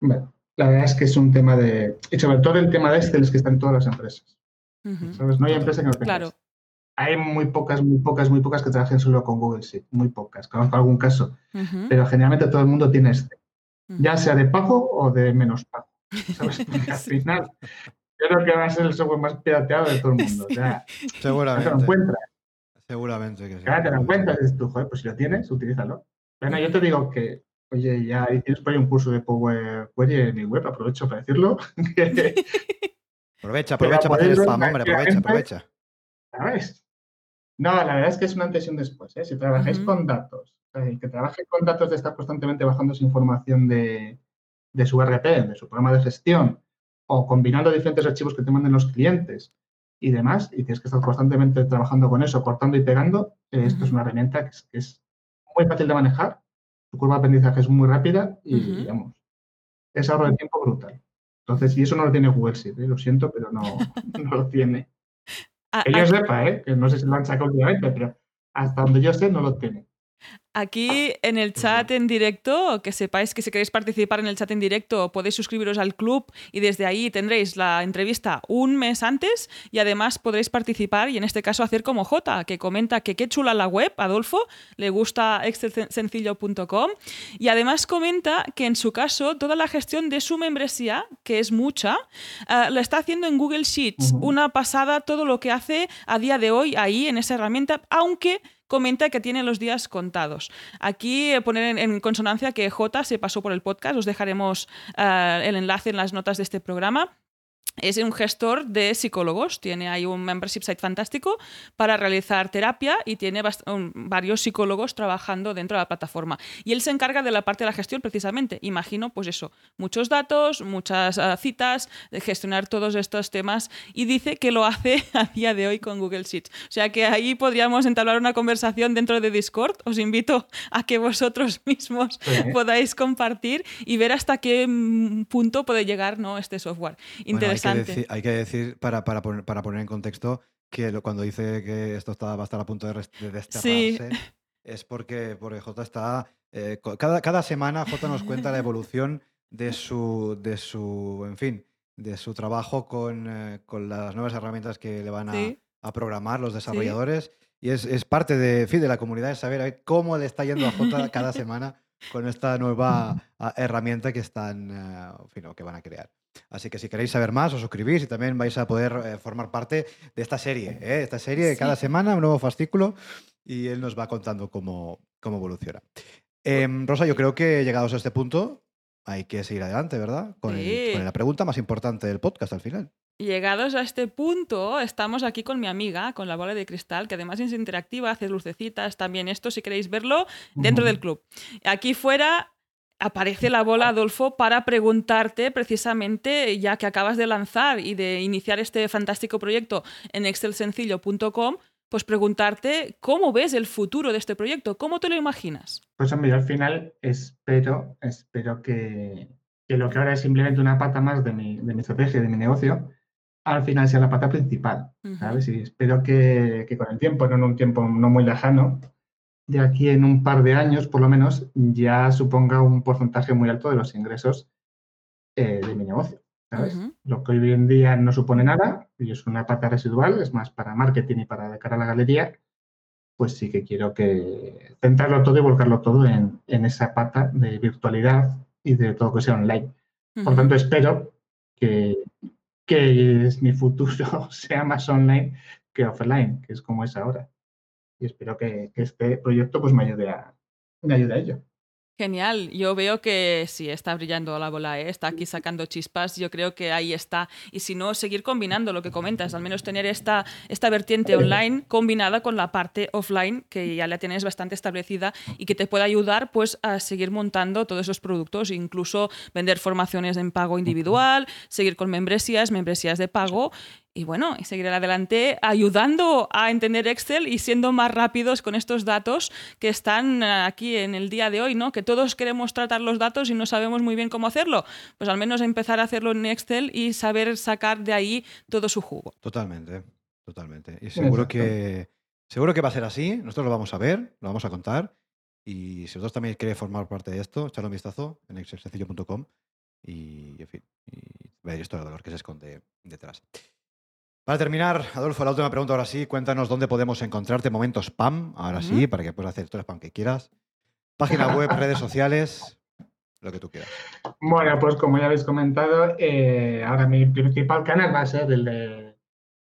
Bueno, la verdad es que es un tema de. Y sobre todo el tema de Excel es que está en todas las empresas. ¿sabes? No hay empresa que no tenga. Claro. Excel. Hay muy pocas, muy pocas, muy pocas que trabajen solo con Google Sheet. Muy pocas. Conozco algún caso. Pero generalmente todo el mundo tiene Excel. Ya sea de pago o de menos pago. ¿sabes? Porque al Sí. final, yo creo que va a ser el software más pirateado de todo el mundo. O sea, no te lo Seguramente. encuentras. Seguramente que sí. Cada te lo encuentras y dices tú, joder, pues si lo tienes, utilízalo. Bueno, yo te digo que, oye, ya tienes por ahí un curso de Power Query en mi web, aprovecho para decirlo. Aprovecha, aprovecha para hacer spam, hombre, aprovecha, aprovecha. ¿Sabes? No, la verdad es que es un antes y un después. ¿eh? Si trabajáis Ujú. con datos, eh, que trabajéis con datos de estar constantemente bajando esa información de, de su RP, de su programa de gestión, o combinando diferentes archivos que te manden los clientes y demás, y tienes que estar constantemente trabajando con eso, cortando y pegando, eh, esto es una herramienta que es, que es muy fácil de manejar, su curva de aprendizaje es muy rápida y, Ujú. digamos, es ahorro de tiempo brutal. Entonces, y eso no lo tiene Google Sheet, ¿eh? lo siento, pero no, no lo tiene. A- Que yo a- sepa, ¿eh? que no sé si lo han sacado últimamente, pero hasta donde yo sé no lo tiene. Aquí en el chat en directo, que sepáis que si queréis participar en el chat en directo, podéis suscribiros al club y desde ahí tendréis la entrevista un mes antes y además podréis participar y en este caso hacer como J, que comenta que qué chula la web, Adolfo, le gusta excelsencillo.com y además comenta que en su caso toda la gestión de su membresía, que es mucha, uh, la está haciendo en Google Sheets. Uh -huh. Una pasada todo lo que hace a día de hoy ahí en esa herramienta, aunque comenta que tiene los días contados. Aquí eh, poner en, consonancia que J se pasó por el podcast, os dejaremos uh, el enlace en las notas de este programa es un gestor de psicólogos, tiene ahí un membership site fantástico para realizar terapia y tiene varios psicólogos trabajando dentro de la plataforma. Y él se encarga de la parte de la gestión precisamente. Imagino, pues eso, muchos datos, muchas uh, citas, de gestionar todos estos temas y dice que lo hace a día de hoy con Google Sheets. O sea que ahí podríamos entablar una conversación dentro de Discord. Os invito a que vosotros mismos sí. podáis compartir y ver hasta qué mm, punto puede llegar ¿no? este software. Interesante. Bueno, hay, que decir, hay que decir, para, para, poner, para poner en contexto, que lo, cuando dice que esto está, va a estar a punto de, de desterrarse, sí. es porque, porque J está. Eh, cada, cada semana J nos cuenta la evolución de su, de su en fin, de su trabajo con, eh, con las nuevas herramientas que le van a, sí. a programar los desarrolladores. Sí. Y es, es, parte de, de la comunidad de saber cómo le está yendo a J cada semana con esta nueva herramienta que están, uh, en fin, que van a crear. Así que si queréis saber más, os suscribís y también vais a poder eh, formar parte de esta serie. ¿eh? Esta serie, sí. cada semana, un nuevo fascículo y él nos va contando cómo, cómo evoluciona. Eh, Rosa, yo creo que llegados a este punto hay que seguir adelante, ¿verdad? Con, sí. el, con la pregunta más importante del podcast al final. Llegados a este punto, estamos aquí con mi amiga, con la bola de cristal, que además es interactiva, hace lucecitas, también esto, si queréis verlo, dentro del club. Aquí fuera aparece la bola, Adolfo, para preguntarte precisamente, ya que acabas de lanzar y de iniciar este fantástico proyecto en excelsencillo.com, pues preguntarte cómo ves el futuro de este proyecto, cómo te lo imaginas. Pues hombre, yo al final espero, espero que, que lo que ahora es simplemente una pata más de mi, de mi estrategia, de mi negocio, al final sea la pata principal, ¿sabes? Y espero que, que, con el tiempo, no en un tiempo no muy lejano, de aquí en un par de años, por lo menos, ya suponga un porcentaje muy alto de los ingresos eh, de mi negocio. ¿sabes? Uh -huh. Lo que hoy en día no supone nada y es una pata residual, es más para marketing y para de cara a la galería, pues sí que quiero que centrarlo todo y volcarlo todo en, en esa pata de virtualidad y de todo que sea online. Uh -huh. Por tanto, espero que, que mi futuro sea más online que offline, que es como es ahora y espero que, que, este proyecto pues me ayude a, me ayude a ello. Genial, yo veo que sí, está brillando la bola, ¿eh? está aquí sacando chispas, yo creo que ahí está. Y si no, seguir combinando lo que comentas, al menos tener esta, esta vertiente online combinada con la parte offline, que ya la tienes bastante establecida y que te puede ayudar pues, a seguir montando todos esos productos, incluso vender formaciones en pago individual, seguir con membresías, membresías de pago y bueno, y seguir adelante ayudando a entender Excel y siendo más rápidos con estos datos que están aquí en el día de hoy, ¿no? Que todos queremos tratar los datos y no sabemos muy bien cómo hacerlo. Pues al menos empezar a hacerlo en Excel y saber sacar de ahí todo su jugo. Totalmente, totalmente. Y seguro que seguro que va a ser así. Nosotros lo vamos a ver, lo vamos a contar. Y si vosotros también queréis formar parte de esto, echadle un vistazo en excelsencillo.com y, en fin, y veréis todo el valor que se esconde detrás. Para terminar, Adolfo, la última pregunta ahora sí. Cuéntanos dónde podemos encontrarte. Momento spam, ahora uh -huh. sí, para que puedas hacer todo el spam que quieras. Página web, redes sociales, lo que tú quieras. Bueno, pues como ya habéis comentado, eh, ahora mi principal canal va a ser el de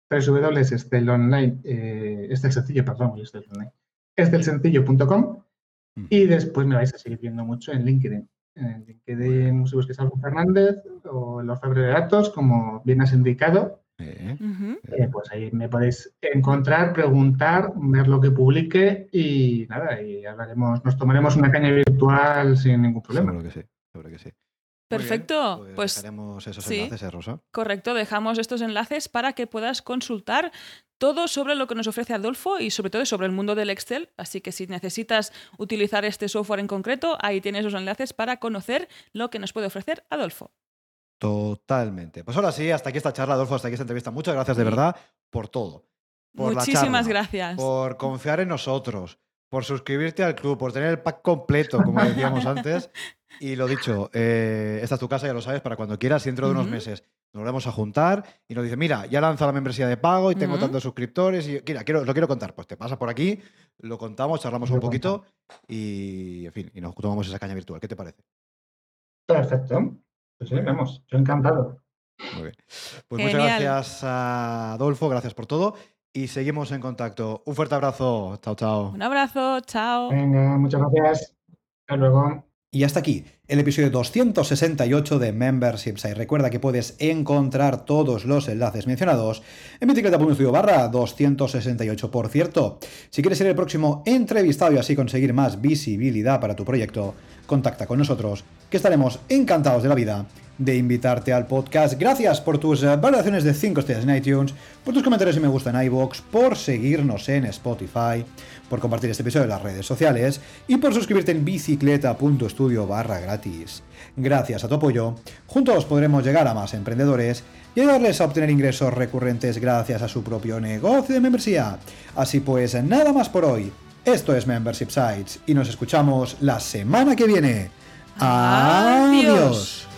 www. online, eh, este sencillo, perdón, este online, estelsencillo.com mm. y después me vais a seguir viendo mucho en LinkedIn. En LinkedIn, si algo Fernández o en los de datos, como bien has indicado, eh, uh -huh. eh, pues ahí me podéis encontrar, preguntar, ver lo que publique y nada, y hablaremos, nos tomaremos una caña virtual sin ningún problema. Seguro que sí, seguro que sí. Perfecto, Bien, pues, pues dejaremos esos sí, enlaces, ¿eh, Rosa? Correcto, dejamos estos enlaces para que puedas consultar todo sobre lo que nos ofrece Adolfo y sobre todo sobre el mundo del Excel. Así que si necesitas utilizar este software en concreto, ahí tienes los enlaces para conocer lo que nos puede ofrecer Adolfo. Totalmente. Pues ahora sí, hasta aquí esta charla, Adolfo, hasta aquí esta entrevista. Muchas gracias de verdad por todo. Por Muchísimas la charla, gracias. Por confiar en nosotros, por suscribirte al club, por tener el pack completo, como decíamos antes. Y lo dicho, eh, esta es tu casa, ya lo sabes, para cuando quieras, y dentro de unos meses nos volvemos a juntar y nos dice, mira, ya lanza la membresía de pago y tengo tantos suscriptores y mira, quiero, lo quiero contar. Pues te pasa por aquí, lo contamos, charlamos un poquito y, en fin, y nos tomamos esa caña virtual. ¿Qué te parece? Perfecto. Pues sí, vamos, yo encantado. Muy bien. Pues muchas gracias a Adolfo, gracias por todo y seguimos en contacto. Un fuerte abrazo. Chao, chao. Un abrazo, chao. Venga, muchas gracias. Hasta luego. Y hasta aquí el episodio 268 de Membership Site. Recuerda que puedes encontrar todos los enlaces mencionados en bicicleta.studio barra 268. Por cierto, si quieres ser el próximo entrevistado y así conseguir más visibilidad para tu proyecto, contacta con nosotros, que estaremos encantados de la vida de invitarte al podcast. Gracias por tus eh, valoraciones de 5 estrellas en iTunes, por tus comentarios y me gusta en iVoox, por seguirnos en Spotify, por compartir este episodio en las redes sociales y por suscribirte en bicicleta.studio barra gratis. Gracias a tu apoyo, juntos podremos llegar a más emprendedores y ayudarles a obtener ingresos recurrentes gracias a su propio negocio de membresía. Así pues, nada más por hoy. Esto es Membership Sites y nos escuchamos la semana que viene. Adiós. Adiós.